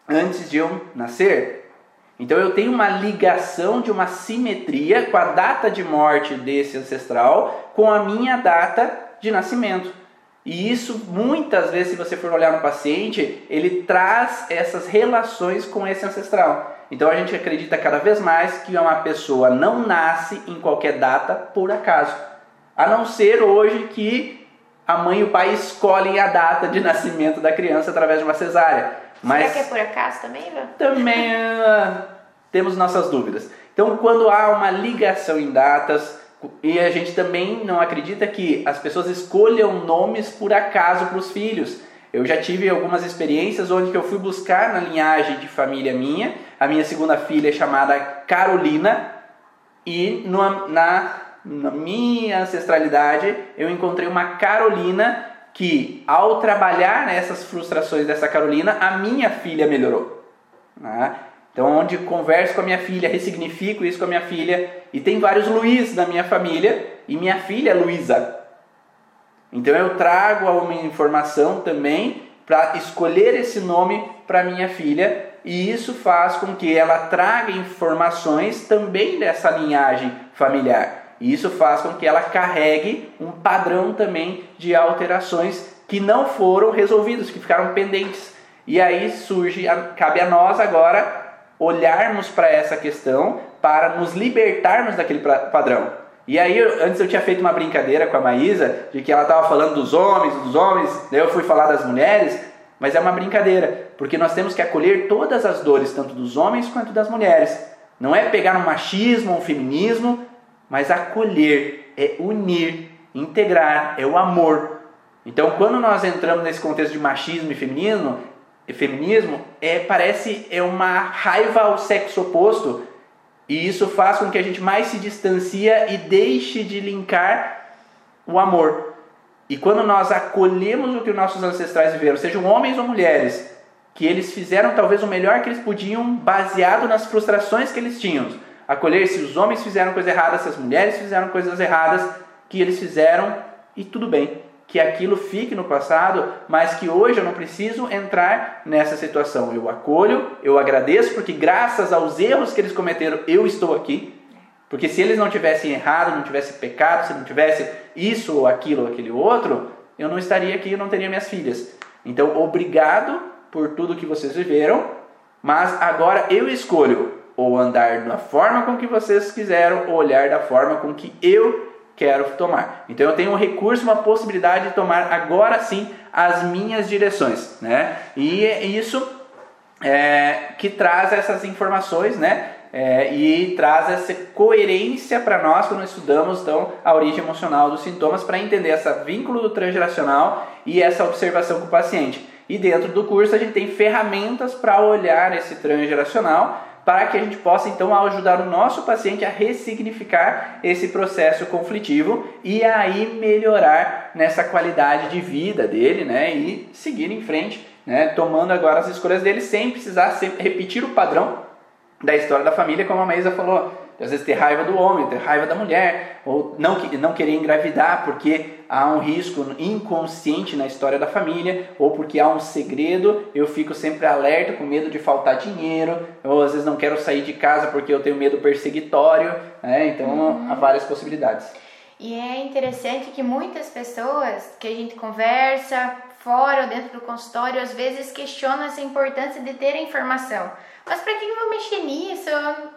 antes de eu nascer. Então eu tenho uma ligação de uma simetria com a data de morte desse ancestral com a minha data de nascimento. E isso, muitas vezes, se você for olhar no paciente, ele traz essas relações com esse ancestral. Então a gente acredita cada vez mais que uma pessoa não nasce em qualquer data por acaso. A não ser hoje que a mãe e o pai escolhem a data de nascimento da criança através de uma cesárea. Mas Será que é por acaso também, Ivan? Também uh, temos nossas dúvidas. Então, quando há uma ligação em datas, e a gente também não acredita que as pessoas escolham nomes por acaso para os filhos. Eu já tive algumas experiências onde eu fui buscar na linhagem de família minha, a minha segunda filha é chamada Carolina, e na, na minha ancestralidade eu encontrei uma Carolina que, ao trabalhar nessas frustrações dessa Carolina, a minha filha melhorou. Né? Então, onde converso com a minha filha, ressignifico isso com a minha filha. E tem vários Luiz na minha família e minha filha é Luísa. Então, eu trago uma informação também para escolher esse nome para minha filha. E isso faz com que ela traga informações também dessa linhagem familiar. E isso faz com que ela carregue um padrão também de alterações que não foram resolvidos, que ficaram pendentes. E aí surge, cabe a nós agora olharmos para essa questão para nos libertarmos daquele padrão. E aí, antes eu tinha feito uma brincadeira com a Maísa, de que ela estava falando dos homens, dos homens, daí eu fui falar das mulheres, mas é uma brincadeira, porque nós temos que acolher todas as dores, tanto dos homens quanto das mulheres. Não é pegar um machismo, um feminismo, mas acolher, é unir, integrar, é o amor. Então, quando nós entramos nesse contexto de machismo e feminismo, feminismo é parece é uma raiva ao sexo oposto e isso faz com que a gente mais se distancia e deixe de linkar o amor. E quando nós acolhemos o que os nossos ancestrais viveram, sejam homens ou mulheres, que eles fizeram talvez o melhor que eles podiam, baseado nas frustrações que eles tinham. Acolher se os homens fizeram coisas erradas, se as mulheres fizeram coisas erradas, que eles fizeram e tudo bem que aquilo fique no passado, mas que hoje eu não preciso entrar nessa situação. Eu acolho, eu agradeço, porque graças aos erros que eles cometeram, eu estou aqui. Porque se eles não tivessem errado, não tivessem pecado, se não tivesse isso ou aquilo ou aquele outro, eu não estaria aqui, eu não teria minhas filhas. Então, obrigado por tudo que vocês viveram, mas agora eu escolho ou andar da forma com que vocês quiseram, ou olhar da forma com que eu quero tomar. Então eu tenho um recurso, uma possibilidade de tomar agora sim as minhas direções, né? E é isso é, que traz essas informações, né? É, e traz essa coerência para nós quando estudamos então a origem emocional dos sintomas para entender esse vínculo do transgeracional e essa observação com o paciente. E dentro do curso a gente tem ferramentas para olhar esse transgeracional para que a gente possa então ajudar o nosso paciente a ressignificar esse processo conflitivo e aí melhorar nessa qualidade de vida dele, né, e seguir em frente, né, tomando agora as escolhas dele sem precisar sempre repetir o padrão da história da família, como a Maísa falou às vezes ter raiva do homem, ter raiva da mulher, ou não, não querer engravidar porque há um risco inconsciente na história da família, ou porque há um segredo, eu fico sempre alerta com medo de faltar dinheiro, ou às vezes não quero sair de casa porque eu tenho medo perseguitório, né? então uhum. há várias possibilidades. E é interessante que muitas pessoas que a gente conversa fora ou dentro do consultório às vezes questionam essa importância de ter a informação. Mas para que eu vou mexer nisso?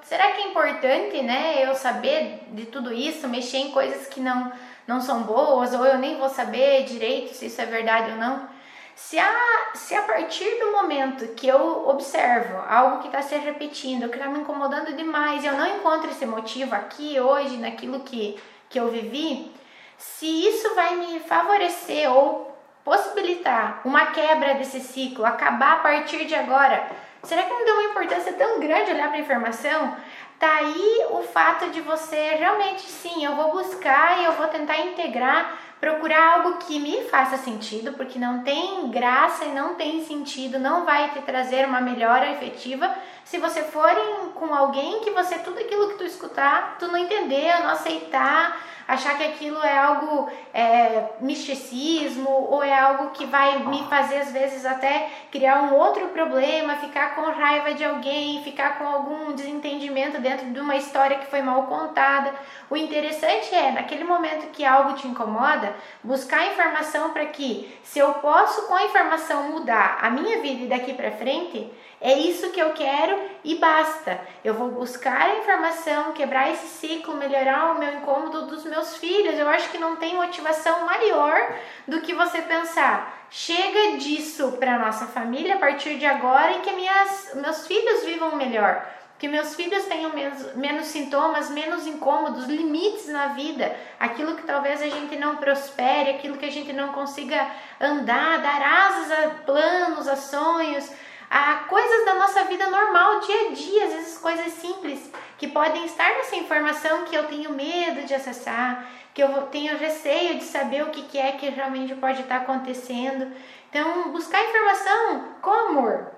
Será que é importante, né, eu saber de tudo isso, mexer em coisas que não não são boas ou eu nem vou saber direito se isso é verdade ou não? Se a, se a partir do momento que eu observo algo que está se repetindo, que está me incomodando demais, eu não encontro esse motivo aqui, hoje, naquilo que, que eu vivi, se isso vai me favorecer ou possibilitar uma quebra desse ciclo, acabar a partir de agora, será que não deu uma importância tão grande olhar para a informação? Tá aí o fato de você realmente sim, eu vou buscar e eu vou tentar integrar procurar algo que me faça sentido, porque não tem graça e não tem sentido, não vai te trazer uma melhora efetiva se você for com alguém que você tudo aquilo que tu escutar, tu não entender, não aceitar, achar que aquilo é algo é, misticismo ou é algo que vai me fazer às vezes até criar um outro problema, ficar com raiva de alguém, ficar com algum desentendimento dentro de uma história que foi mal contada. O interessante é, naquele momento que algo te incomoda, buscar informação para que, se eu posso com a informação mudar a minha vida daqui para frente, é isso que eu quero e basta. Eu vou buscar a informação, quebrar esse ciclo, melhorar o meu incômodo dos meus filhos. Eu acho que não tem motivação maior do que você pensar. Chega disso para nossa família a partir de agora e que minhas, meus filhos vivam melhor. Que meus filhos tenham menos, menos sintomas, menos incômodos, limites na vida, aquilo que talvez a gente não prospere, aquilo que a gente não consiga andar, dar asas a planos, a sonhos, a coisas da nossa vida normal, dia a dia, às vezes coisas simples que podem estar nessa informação que eu tenho medo de acessar, que eu tenho receio de saber o que é que realmente pode estar acontecendo. Então, buscar informação com amor,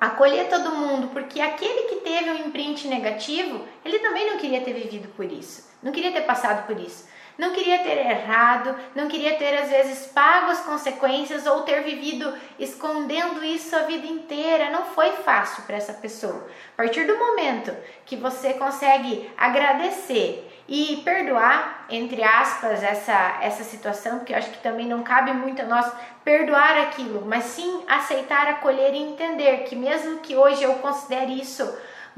acolher todo mundo, porque aquele que teve um imprint negativo, ele também não queria ter vivido por isso, não queria ter passado por isso não queria ter errado, não queria ter às vezes pago as consequências ou ter vivido escondendo isso a vida inteira. Não foi fácil para essa pessoa. A partir do momento que você consegue agradecer e perdoar, entre aspas, essa, essa situação, porque eu acho que também não cabe muito a nós perdoar aquilo, mas sim aceitar, acolher e entender que mesmo que hoje eu considere isso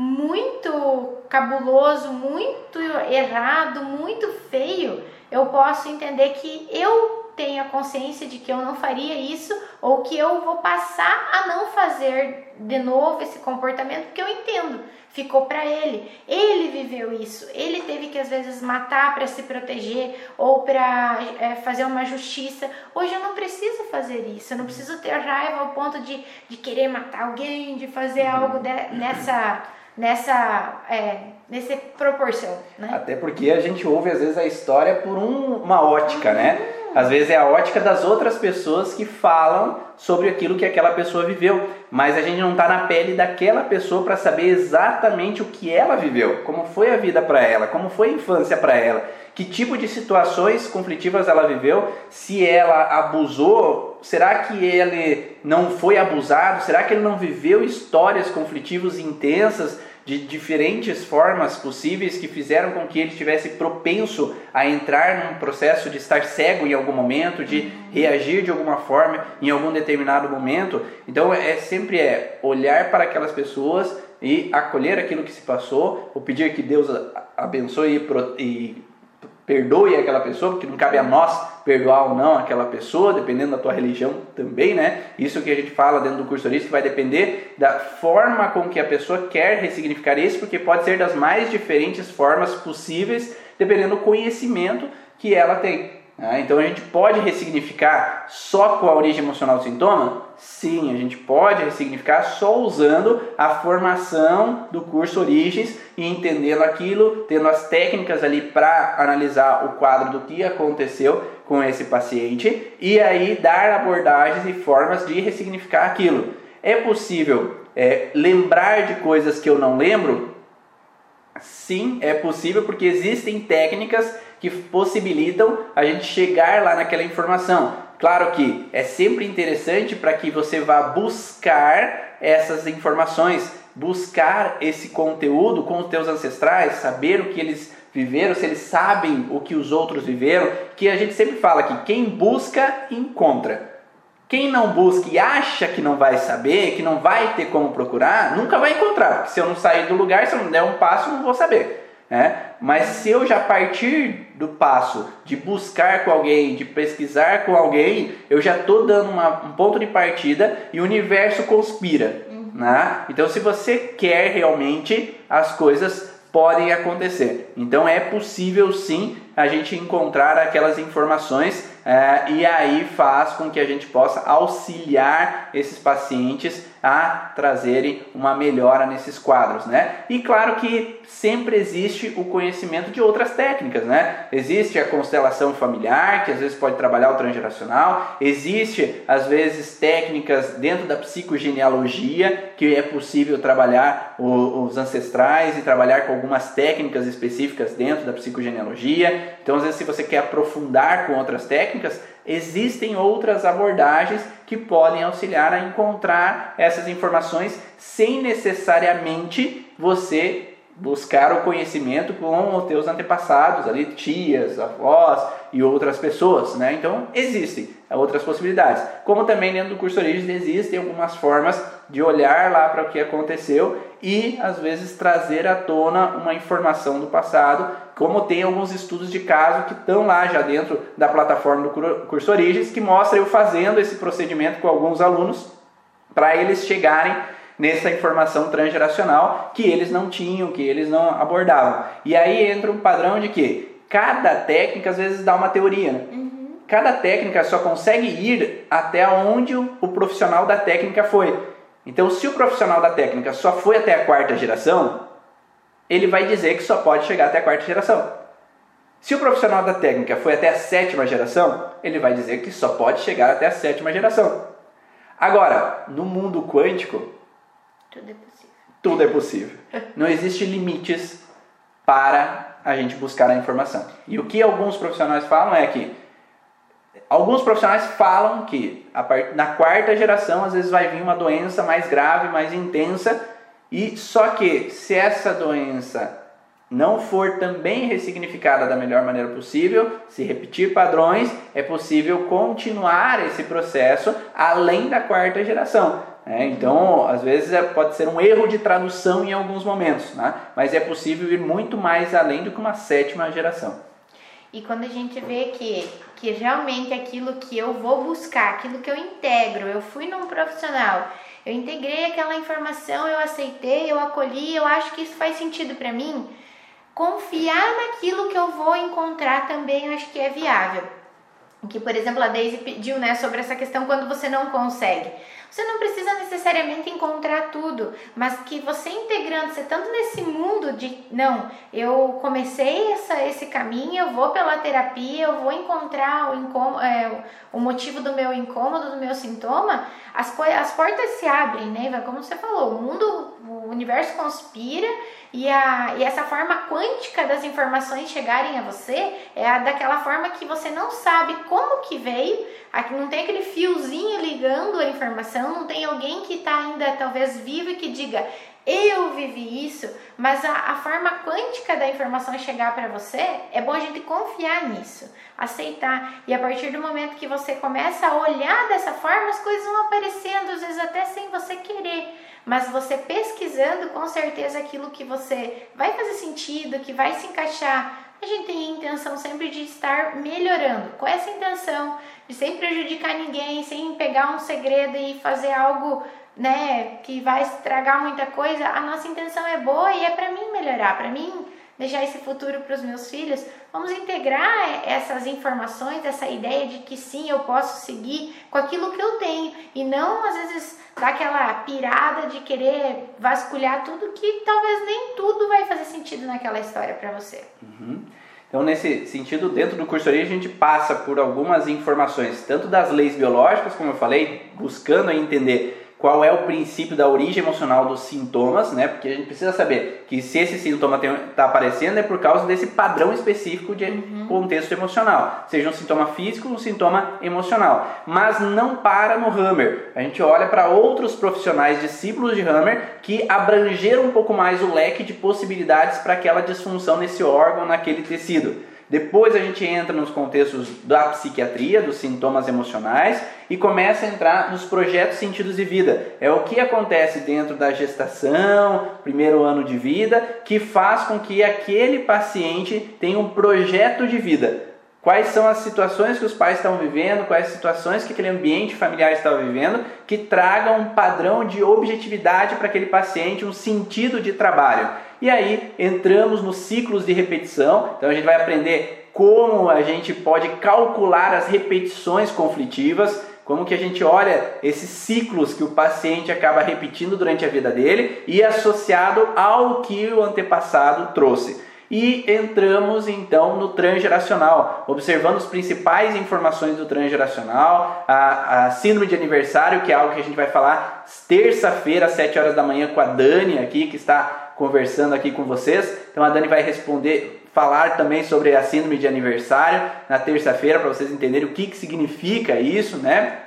muito cabuloso, muito errado, muito feio, eu posso entender que eu tenho a consciência de que eu não faria isso ou que eu vou passar a não fazer de novo esse comportamento, porque eu entendo, ficou para ele. Ele viveu isso, ele teve que às vezes matar para se proteger ou para é, fazer uma justiça. Hoje eu não preciso fazer isso, eu não preciso ter raiva ao ponto de, de querer matar alguém, de fazer algo de, nessa nessa é, proporção, né? Até porque a gente ouve às vezes a história por um, uma ótica, né? Às vezes é a ótica das outras pessoas que falam sobre aquilo que aquela pessoa viveu, mas a gente não está na pele daquela pessoa para saber exatamente o que ela viveu, como foi a vida para ela, como foi a infância para ela, que tipo de situações conflitivas ela viveu, se ela abusou, será que ele não foi abusado, será que ele não viveu histórias conflitivas intensas? De diferentes formas possíveis que fizeram com que ele estivesse propenso a entrar num processo de estar cego em algum momento, de reagir de alguma forma em algum determinado momento. Então é sempre é olhar para aquelas pessoas e acolher aquilo que se passou, ou pedir que Deus abençoe e perdoe aquela pessoa, porque não cabe a nós perdoar ou não aquela pessoa, dependendo da tua religião também, né? Isso que a gente fala dentro do curso holístico vai depender da forma com que a pessoa quer ressignificar isso, porque pode ser das mais diferentes formas possíveis, dependendo do conhecimento que ela tem. Né? Então a gente pode ressignificar só com a origem emocional do sintoma? Sim, a gente pode ressignificar só usando a formação do curso Origens e entendendo aquilo, tendo as técnicas ali para analisar o quadro do que aconteceu com esse paciente e aí dar abordagens e formas de ressignificar aquilo. É possível é, lembrar de coisas que eu não lembro? Sim, é possível porque existem técnicas que possibilitam a gente chegar lá naquela informação. Claro que é sempre interessante para que você vá buscar essas informações, buscar esse conteúdo com os teus ancestrais, saber o que eles viveram, se eles sabem o que os outros viveram, que a gente sempre fala que quem busca encontra. Quem não busca e acha que não vai saber, que não vai ter como procurar, nunca vai encontrar. Porque se eu não sair do lugar, se eu não der um passo, não vou saber. Né? Mas se eu já partir do passo de buscar com alguém, de pesquisar com alguém, eu já estou dando uma, um ponto de partida e o universo conspira. Uhum. Né? Então, se você quer realmente, as coisas podem acontecer. Então, é possível sim a gente encontrar aquelas informações é, e aí faz com que a gente possa auxiliar esses pacientes a trazerem uma melhora nesses quadros, né? E claro que sempre existe o conhecimento de outras técnicas, né? Existe a constelação familiar, que às vezes pode trabalhar o transgeracional, existe às vezes técnicas dentro da psicogenealogia, que é possível trabalhar os ancestrais e trabalhar com algumas técnicas específicas dentro da psicogenealogia. Então, às vezes, se você quer aprofundar com outras técnicas, existem outras abordagens que podem auxiliar a encontrar essas informações sem necessariamente você buscar o conhecimento com os teus antepassados, ali tias, avós e outras pessoas, né? Então existem outras possibilidades. Como também dentro do curso Origens existem algumas formas de olhar lá para o que aconteceu e às vezes trazer à tona uma informação do passado, como tem alguns estudos de caso que estão lá já dentro da plataforma do curso Origens que mostra eu fazendo esse procedimento com alguns alunos para eles chegarem nessa informação transgeracional que eles não tinham, que eles não abordavam. E aí entra um padrão de que cada técnica às vezes dá uma teoria. Né? Uhum. Cada técnica só consegue ir até onde o profissional da técnica foi. Então, se o profissional da técnica só foi até a quarta geração, ele vai dizer que só pode chegar até a quarta geração. Se o profissional da técnica foi até a sétima geração, ele vai dizer que só pode chegar até a sétima geração. Agora, no mundo quântico, tudo é possível. Tudo é possível. Não existe limites para a gente buscar a informação. E o que alguns profissionais falam é que alguns profissionais falam que part... na quarta geração às vezes vai vir uma doença mais grave, mais intensa, e só que se essa doença não for também ressignificada da melhor maneira possível, se repetir padrões, é possível continuar esse processo além da quarta geração. É, então, às vezes é, pode ser um erro de tradução em alguns momentos, né? mas é possível ir muito mais além do que uma sétima geração. E quando a gente vê que, que realmente aquilo que eu vou buscar, aquilo que eu integro, eu fui num profissional, eu integrei aquela informação, eu aceitei, eu acolhi, eu acho que isso faz sentido para mim, confiar naquilo que eu vou encontrar também eu acho que é viável. Que, por exemplo, a Daisy pediu né, sobre essa questão quando você não consegue. Você não precisa necessariamente encontrar tudo, mas que você integrando, você tanto nesse mundo de não, eu comecei essa, esse caminho, eu vou pela terapia, eu vou encontrar o, incômodo, é, o motivo do meu incômodo, do meu sintoma, as, as portas se abrem, né? Como você falou, o mundo, o universo conspira e, a, e essa forma quântica das informações chegarem a você é a daquela forma que você não sabe como que veio, aqui não tem aquele fiozinho ligando a informação, não tem alguém que está ainda talvez vivo e que diga eu vivi isso, mas a, a forma quântica da informação chegar para você, é bom a gente confiar nisso, aceitar. E a partir do momento que você começa a olhar dessa forma, as coisas vão aparecendo, às vezes até sem você querer. Mas você pesquisando, com certeza aquilo que você vai fazer sentido, que vai se encaixar. A gente tem a intenção sempre de estar melhorando, com essa intenção de sem prejudicar ninguém, sem pegar um segredo e fazer algo né, que vai estragar muita coisa, a nossa intenção é boa e é para mim melhorar, para mim deixar esse futuro para os meus filhos. Vamos integrar essas informações, essa ideia de que sim, eu posso seguir com aquilo que eu tenho e não às vezes dar aquela pirada de querer vasculhar tudo que talvez nem tudo vai fazer sentido naquela história para você. Uhum. Então, nesse sentido, dentro do curso a gente passa por algumas informações, tanto das leis biológicas, como eu falei, buscando entender qual é o princípio da origem emocional dos sintomas, né? Porque a gente precisa saber que se esse sintoma está aparecendo é por causa desse padrão específico de uhum. contexto emocional, seja um sintoma físico ou um sintoma emocional. Mas não para no Hammer. A gente olha para outros profissionais discípulos de Hammer que abrangeram um pouco mais o leque de possibilidades para aquela disfunção nesse órgão, naquele tecido. Depois a gente entra nos contextos da psiquiatria, dos sintomas emocionais e começa a entrar nos projetos sentidos de vida. É o que acontece dentro da gestação, primeiro ano de vida, que faz com que aquele paciente tenha um projeto de vida. Quais são as situações que os pais estão vivendo, quais situações que aquele ambiente familiar está vivendo, que tragam um padrão de objetividade para aquele paciente, um sentido de trabalho. E aí entramos nos ciclos de repetição, então a gente vai aprender como a gente pode calcular as repetições conflitivas, como que a gente olha esses ciclos que o paciente acaba repetindo durante a vida dele e associado ao que o antepassado trouxe. E entramos então no transgeracional, observando as principais informações do transgeracional, a, a síndrome de aniversário, que é algo que a gente vai falar terça-feira, às 7 horas da manhã, com a Dani aqui, que está conversando aqui com vocês. Então a Dani vai responder, falar também sobre a síndrome de aniversário na terça-feira, para vocês entenderem o que, que significa isso, né?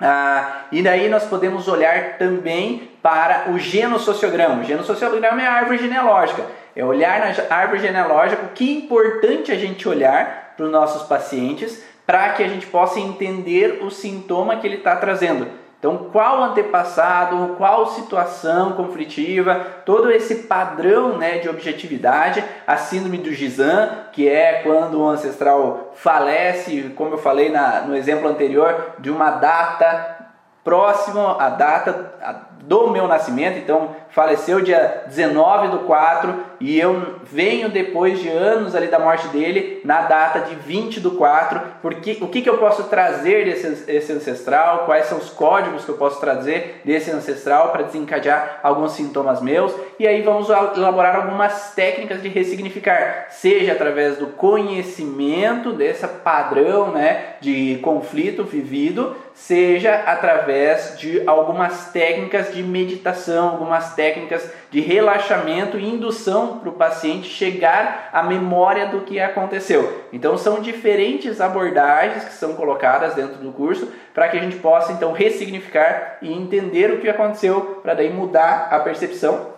Ah, e daí nós podemos olhar também para o genossociograma. O genossociograma é a árvore genealógica. É olhar na árvore genealógica o que é importante a gente olhar para os nossos pacientes para que a gente possa entender o sintoma que ele está trazendo. Então, qual antepassado, qual situação conflitiva, todo esse padrão né, de objetividade, a síndrome do Gizan, que é quando o ancestral falece, como eu falei na, no exemplo anterior, de uma data próxima à data do meu nascimento, então faleceu dia 19 do 4 e eu venho depois de anos ali da morte dele na data de 20 do 4, porque o que, que eu posso trazer desse, desse ancestral, quais são os códigos que eu posso trazer desse ancestral para desencadear alguns sintomas meus? E aí vamos elaborar algumas técnicas de ressignificar, seja através do conhecimento desse padrão né, de conflito vivido, seja através de algumas técnicas de meditação, algumas técnicas de relaxamento e indução para o paciente chegar à memória do que aconteceu. Então são diferentes abordagens que são colocadas dentro do curso para que a gente possa então ressignificar e entender o que aconteceu para daí mudar a percepção,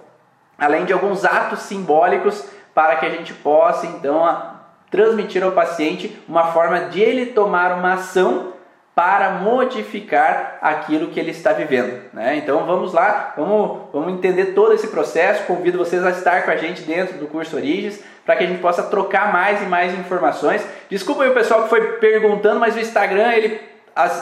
além de alguns atos simbólicos para que a gente possa então transmitir ao paciente uma forma de ele tomar uma ação para modificar aquilo que ele está vivendo. Né? Então vamos lá, vamos, vamos entender todo esse processo. Convido vocês a estar com a gente dentro do curso Origens para que a gente possa trocar mais e mais informações. Desculpa aí o pessoal que foi perguntando, mas o Instagram ele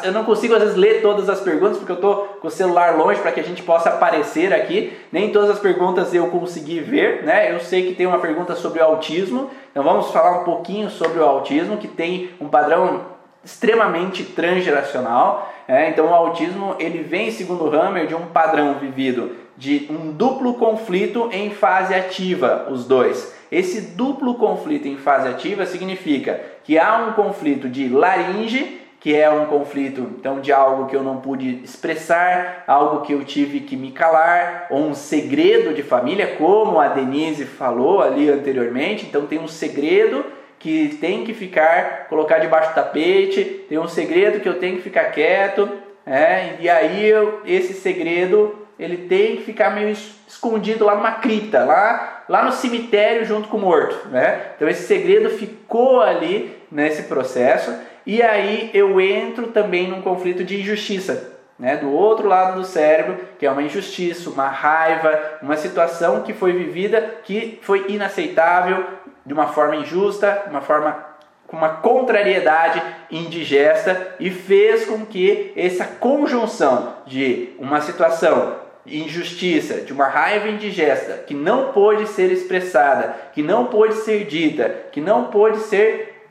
eu não consigo às vezes ler todas as perguntas porque eu estou com o celular longe para que a gente possa aparecer aqui. Nem todas as perguntas eu consegui ver, né? Eu sei que tem uma pergunta sobre o autismo, então vamos falar um pouquinho sobre o autismo que tem um padrão extremamente transgeracional. É, então o autismo ele vem, segundo Hammer, de um padrão vivido de um duplo conflito em fase ativa, os dois. Esse duplo conflito em fase ativa significa que há um conflito de laringe, que é um conflito então de algo que eu não pude expressar, algo que eu tive que me calar, ou um segredo de família, como a Denise falou ali anteriormente. Então tem um segredo que tem que ficar, colocar debaixo do tapete, tem um segredo que eu tenho que ficar quieto, é, e aí eu, esse segredo ele tem que ficar meio escondido lá numa cripta, lá, lá no cemitério junto com o morto. Né? Então esse segredo ficou ali nesse processo, e aí eu entro também num conflito de injustiça. Né, do outro lado do cérebro, que é uma injustiça, uma raiva, uma situação que foi vivida que foi inaceitável, de uma forma injusta, uma forma com uma contrariedade indigesta e fez com que essa conjunção de uma situação injustiça, de uma raiva indigesta que não pôde ser expressada, que não pôde ser dita, que não pôde ser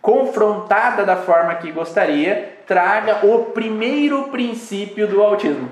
confrontada da forma que gostaria, traga o primeiro princípio do autismo,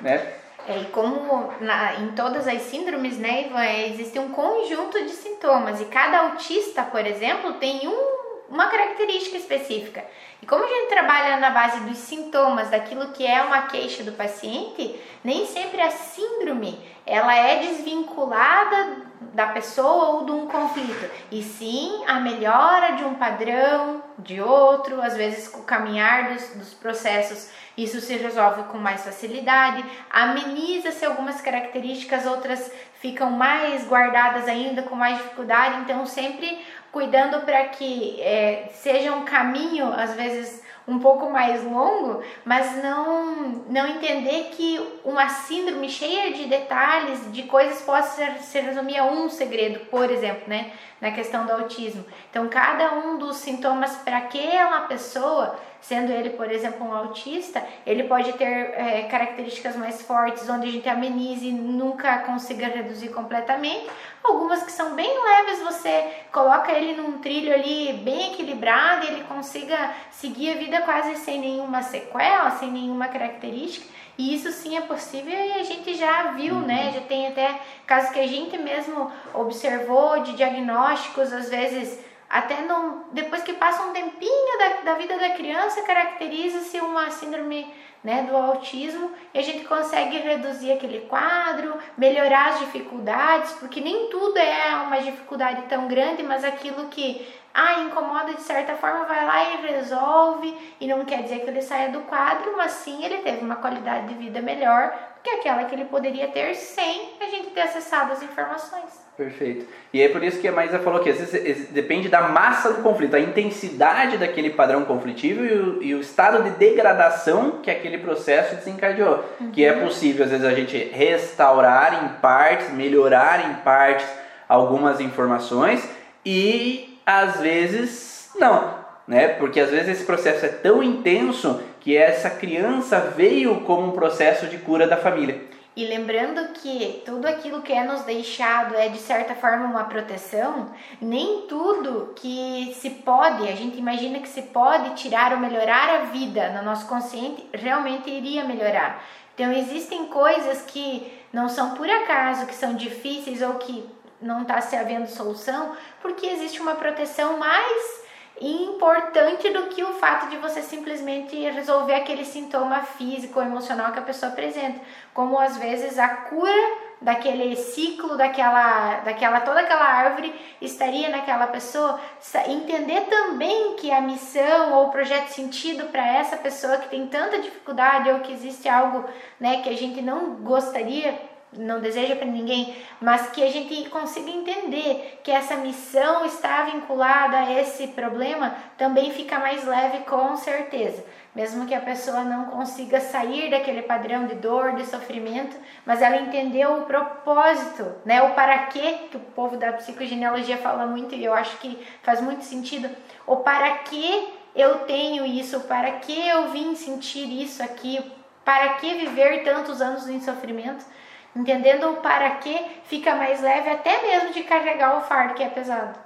né? É, e como na, em todas as síndromes, né, Ivan, existe um conjunto de sintomas e cada autista, por exemplo, tem um, uma característica específica. E como a gente trabalha na base dos sintomas daquilo que é uma queixa do paciente, nem sempre a síndrome ela é desvinculada da pessoa ou de um conflito, e sim a melhora de um padrão, de outro, às vezes com o caminhar dos, dos processos, isso se resolve com mais facilidade, ameniza-se algumas características, outras ficam mais guardadas ainda, com mais dificuldade, então sempre cuidando para que é, seja um caminho, às vezes um pouco mais longo, mas não, não entender que uma síndrome cheia de detalhes, de coisas, pode ser, se resumir a um segredo, por exemplo, né? Na questão do autismo. Então, cada um dos sintomas para aquela pessoa sendo ele, por exemplo, um autista, ele pode ter é, características mais fortes, onde a gente amenize e nunca consiga reduzir completamente. Algumas que são bem leves, você coloca ele num trilho ali bem equilibrado e ele consiga seguir a vida quase sem nenhuma sequela, sem nenhuma característica. E isso sim é possível e a gente já viu, né? uhum. né? Já tem até casos que a gente mesmo observou de diagnósticos, às vezes até no, depois que passa um tempinho da, da vida da criança, caracteriza-se uma síndrome né, do autismo e a gente consegue reduzir aquele quadro, melhorar as dificuldades, porque nem tudo é uma dificuldade tão grande, mas aquilo que ah, incomoda de certa forma, vai lá e resolve, e não quer dizer que ele saia do quadro, mas sim ele teve uma qualidade de vida melhor que aquela que ele poderia ter sem a gente ter acessado as informações. Perfeito. E é por isso que a Maísa falou que às vezes depende da massa do conflito, a intensidade daquele padrão conflitivo e o, e o estado de degradação que aquele processo desencadeou. Uhum. Que é possível, às vezes, a gente restaurar em partes, melhorar em partes algumas informações e às vezes não, né? Porque às vezes esse processo é tão intenso que essa criança veio como um processo de cura da família. E lembrando que tudo aquilo que é nos deixado é de certa forma uma proteção, nem tudo que se pode, a gente imagina que se pode tirar ou melhorar a vida no nosso consciente, realmente iria melhorar. Então existem coisas que não são por acaso, que são difíceis ou que não está se havendo solução, porque existe uma proteção mais importante do que o fato de você simplesmente resolver aquele sintoma físico ou emocional que a pessoa apresenta, como às vezes a cura daquele ciclo, daquela, daquela toda aquela árvore estaria naquela pessoa, entender também que a missão ou o projeto sentido para essa pessoa que tem tanta dificuldade ou que existe algo, né, que a gente não gostaria não deseja para ninguém, mas que a gente consiga entender que essa missão está vinculada a esse problema, também fica mais leve com certeza. Mesmo que a pessoa não consiga sair daquele padrão de dor, de sofrimento, mas ela entendeu o propósito, né? O para quê, que o povo da psicogenealogia fala muito e eu acho que faz muito sentido. O para que eu tenho isso, para que eu vim sentir isso aqui, para que viver tantos anos em sofrimento Entendendo o para que fica mais leve até mesmo de carregar o fardo que é pesado.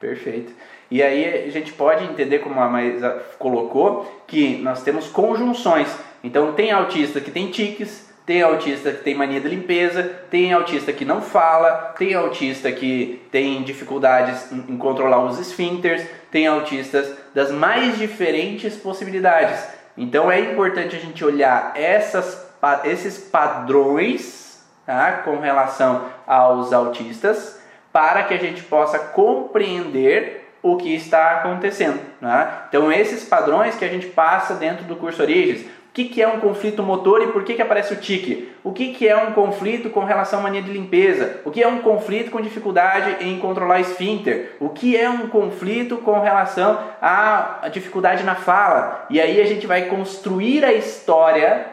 Perfeito. E aí a gente pode entender, como a Maísa colocou, que nós temos conjunções. Então tem autista que tem tiques, tem autista que tem mania de limpeza, tem autista que não fala, tem autista que tem dificuldades em controlar os esfíncteres, tem autistas das mais diferentes possibilidades. Então é importante a gente olhar essas, esses padrões tá? com relação aos autistas, para que a gente possa compreender o que está acontecendo. Tá? Então, esses padrões que a gente passa dentro do curso Origens. O que, que é um conflito motor e por que, que aparece o tique? O que, que é um conflito com relação à mania de limpeza? O que é um conflito com dificuldade em controlar esfíncter? O que é um conflito com relação à dificuldade na fala? E aí a gente vai construir a história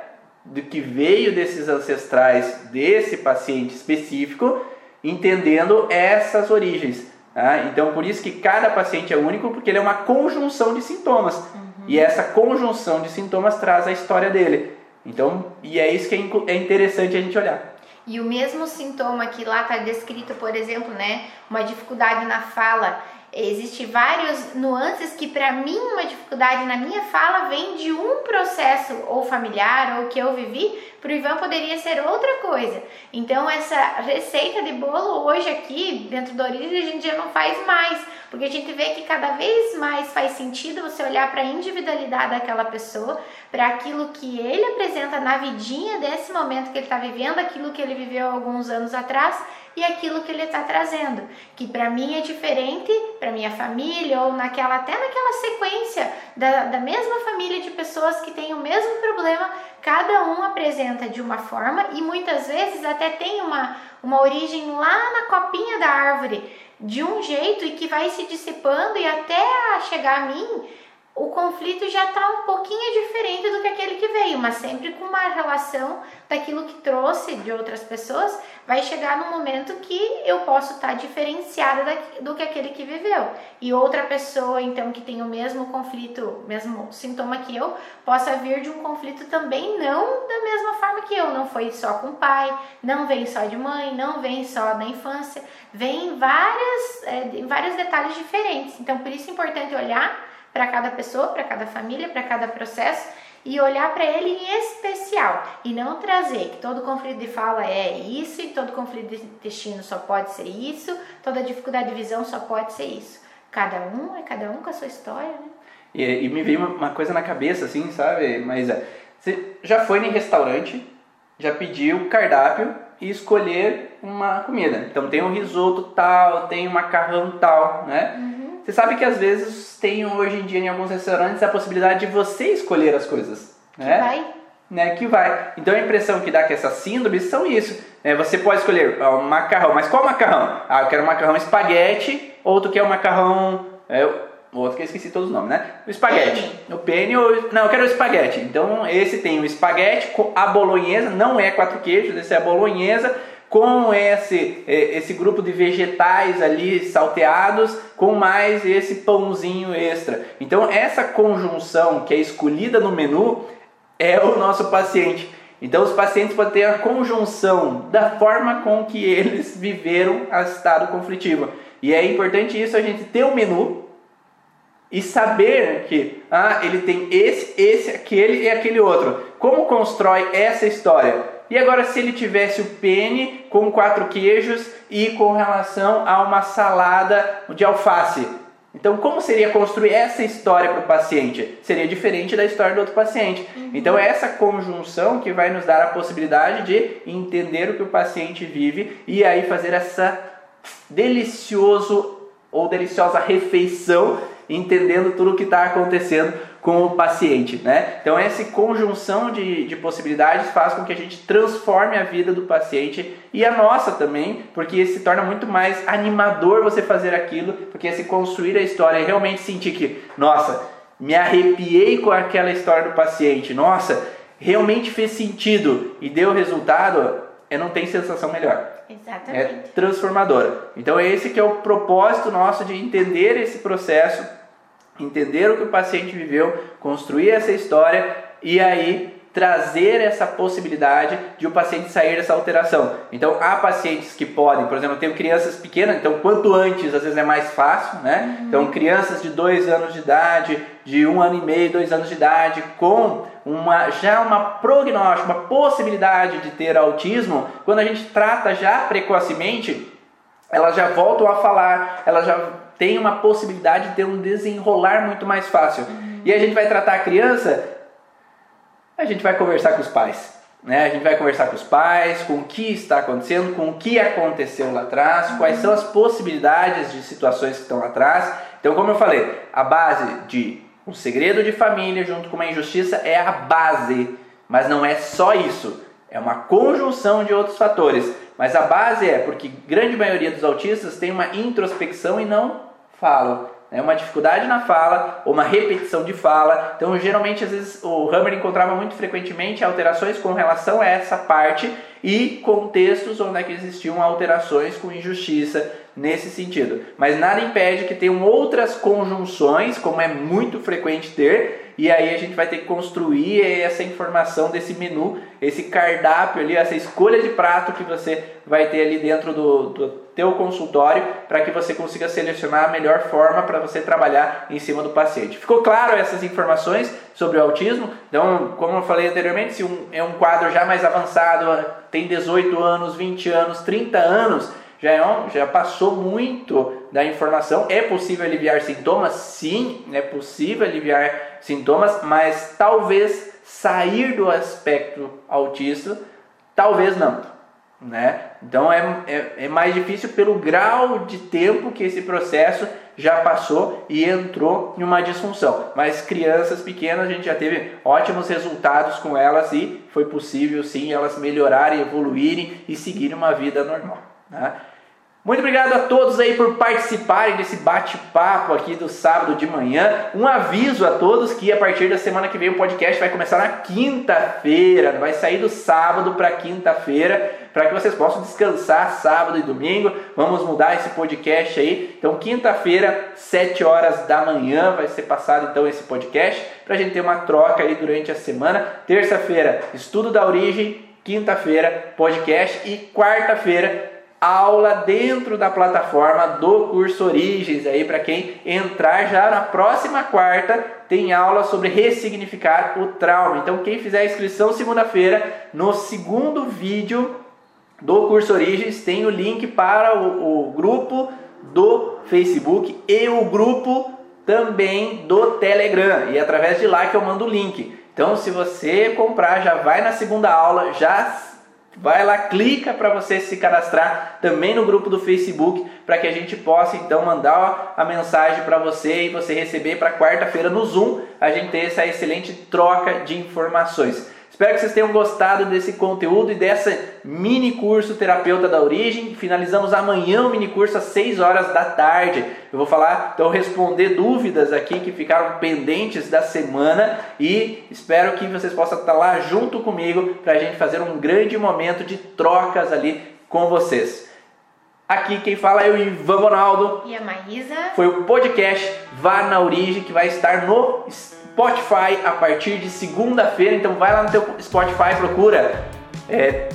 do que veio desses ancestrais desse paciente específico, entendendo essas origens. Tá? Então, por isso que cada paciente é único, porque ele é uma conjunção de sintomas. Uhum. E essa conjunção de sintomas traz a história dele. Então, e é isso que é, é interessante a gente olhar. E o mesmo sintoma que lá está descrito, por exemplo, né, uma dificuldade na fala, Existem vários nuances que para mim uma dificuldade na minha fala vem de um processo ou familiar ou que eu vivi, para o Ivan poderia ser outra coisa. Então essa receita de bolo hoje aqui dentro do Origem a gente já não faz mais, porque a gente vê que cada vez mais faz sentido você olhar para a individualidade daquela pessoa, para aquilo que ele apresenta na vidinha desse momento que ele está vivendo, aquilo que ele viveu alguns anos atrás e aquilo que ele está trazendo, que para mim é diferente, para minha família ou naquela até naquela sequência da, da mesma família de pessoas que têm o mesmo problema, cada um apresenta de uma forma e muitas vezes até tem uma, uma origem lá na copinha da árvore de um jeito e que vai se dissipando e até chegar a mim o conflito já está um pouquinho diferente do que aquele que veio, mas sempre com uma relação daquilo que trouxe de outras pessoas, vai chegar no momento que eu posso estar tá diferenciada do que aquele que viveu. E outra pessoa, então, que tem o mesmo conflito, mesmo sintoma que eu, possa vir de um conflito também não da mesma forma que eu. Não foi só com o pai, não vem só de mãe, não vem só da infância, vem várias, é, vários detalhes diferentes. Então, por isso é importante olhar para cada pessoa, para cada família, para cada processo e olhar para ele em especial e não trazer que todo conflito de fala é isso e todo conflito de intestino só pode ser isso, toda dificuldade de visão só pode ser isso. Cada um é cada um com a sua história, né? E, e me veio uma, uma, coisa na cabeça assim, sabe? Mas é, você já foi em restaurante, já pediu cardápio e escolher uma comida. Então tem um risoto tal, tem um macarrão tal, né? Uhum. Você sabe que às vezes tem hoje em dia em alguns restaurantes a possibilidade de você escolher as coisas. Né? Que vai. Né, que vai. Então a impressão que dá que essas síndromes são isso. Né? Você pode escolher um macarrão, mas qual macarrão? Ah, eu quero um macarrão espaguete, ou tu quer um macarrão. É, outro que eu esqueci todos os nomes, né? O espaguete. O penne ou. Não, eu quero o espaguete. Então esse tem o espaguete, a bolonhesa, não é quatro queijos, esse é a bolonhesa com esse, é, esse grupo de vegetais ali salteados, com mais esse pãozinho extra. Então, essa conjunção que é escolhida no menu é o nosso paciente. Então, os pacientes podem ter a conjunção da forma com que eles viveram a estado conflitivo. E é importante isso a gente ter o um menu e saber que ah, ele tem esse, esse, aquele e aquele outro. Como constrói essa história? E agora, se ele tivesse o pene com quatro queijos e com relação a uma salada de alface? Então, como seria construir essa história para o paciente? Seria diferente da história do outro paciente. Uhum. Então, é essa conjunção que vai nos dar a possibilidade de entender o que o paciente vive e aí fazer essa delicioso ou deliciosa refeição, entendendo tudo o que está acontecendo com o paciente, né? Então essa conjunção de, de possibilidades faz com que a gente transforme a vida do paciente e a nossa também, porque se torna muito mais animador você fazer aquilo, porque se construir a história e realmente sentir que, nossa, me arrepiei com aquela história do paciente, nossa, realmente fez sentido e deu resultado, eu não tenho sensação melhor. Exatamente. É transformadora. Então é esse que é o propósito nosso de entender esse processo entender o que o paciente viveu, construir essa história e aí trazer essa possibilidade de o paciente sair dessa alteração. Então, há pacientes que podem, por exemplo, eu tenho crianças pequenas, então quanto antes às vezes é mais fácil, né? Uhum. Então, crianças de dois anos de idade, de um ano e meio, dois anos de idade, com uma já uma prognóstico, uma possibilidade de ter autismo, quando a gente trata já precocemente, elas já voltam a falar, elas já tem uma possibilidade de ter um desenrolar muito mais fácil. Uhum. E a gente vai tratar a criança, a gente vai conversar com os pais. Né? A gente vai conversar com os pais, com o que está acontecendo, com o que aconteceu lá atrás, uhum. quais são as possibilidades de situações que estão lá atrás. Então, como eu falei, a base de um segredo de família junto com uma injustiça é a base, mas não é só isso. É uma conjunção de outros fatores. Mas a base é porque grande maioria dos autistas tem uma introspecção e não falam. Né? Uma dificuldade na fala ou uma repetição de fala. Então, geralmente, às vezes, o Hammer encontrava muito frequentemente alterações com relação a essa parte e contextos onde é que existiam alterações com injustiça nesse sentido. Mas nada impede que tenham outras conjunções, como é muito frequente ter, e aí a gente vai ter que construir essa informação desse menu, esse cardápio ali, essa escolha de prato que você vai ter ali dentro do, do teu consultório para que você consiga selecionar a melhor forma para você trabalhar em cima do paciente. Ficou claro essas informações sobre o autismo? Então, como eu falei anteriormente, se um, é um quadro já mais avançado, tem 18 anos, 20 anos, 30 anos, já, é um, já passou muito da informação. É possível aliviar sintomas? Sim, é possível aliviar sintomas, mas talvez sair do aspecto autista, talvez não. Né? Então é, é, é, mais difícil pelo grau de tempo que esse processo já passou e entrou em uma disfunção. Mas crianças pequenas a gente já teve ótimos resultados com elas e foi possível sim elas melhorarem, evoluírem e seguirem uma vida normal. Né? Muito obrigado a todos aí por participarem desse bate-papo aqui do sábado de manhã. Um aviso a todos que a partir da semana que vem o podcast vai começar na quinta-feira, vai sair do sábado para quinta-feira, para que vocês possam descansar sábado e domingo. Vamos mudar esse podcast aí. Então, quinta-feira, 7 horas da manhã, vai ser passado então esse podcast para a gente ter uma troca aí durante a semana. Terça-feira, estudo da origem. Quinta-feira, podcast e quarta-feira, aula dentro da plataforma do curso Origens aí para quem entrar já na próxima quarta tem aula sobre ressignificar o trauma. Então quem fizer a inscrição segunda-feira no segundo vídeo do curso Origens tem o link para o, o grupo do Facebook e o grupo também do Telegram e através de lá que eu mando o link. Então se você comprar já vai na segunda aula já Vai lá, clica para você se cadastrar também no grupo do Facebook para que a gente possa então mandar a mensagem para você e você receber para quarta-feira no Zoom a gente ter essa excelente troca de informações. Espero que vocês tenham gostado desse conteúdo e dessa mini curso Terapeuta da Origem. Finalizamos amanhã o mini curso às 6 horas da tarde. Eu vou falar, então responder dúvidas aqui que ficaram pendentes da semana e espero que vocês possam estar lá junto comigo para a gente fazer um grande momento de trocas ali com vocês. Aqui quem fala é o Ivan Ronaldo. E a Maísa. Foi o podcast Vá na Origem que vai estar no Spotify a partir de segunda-feira. Então vai lá no teu Spotify, procura. É,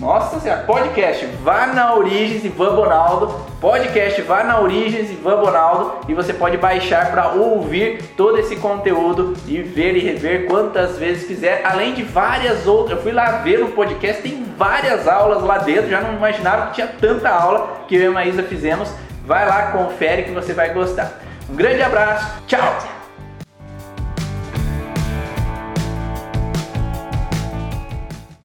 nossa senhora, podcast Vá na Origens Ivan Bonaldo. Podcast Vá na Origens Ivan Bonaldo. E você pode baixar para ouvir todo esse conteúdo e ver e rever quantas vezes quiser. Além de várias outras. Eu fui lá ver no podcast, tem várias aulas lá dentro. Já não imaginava que tinha tanta aula que eu e a Maísa fizemos. Vai lá, confere que você vai gostar. Um grande abraço, tchau.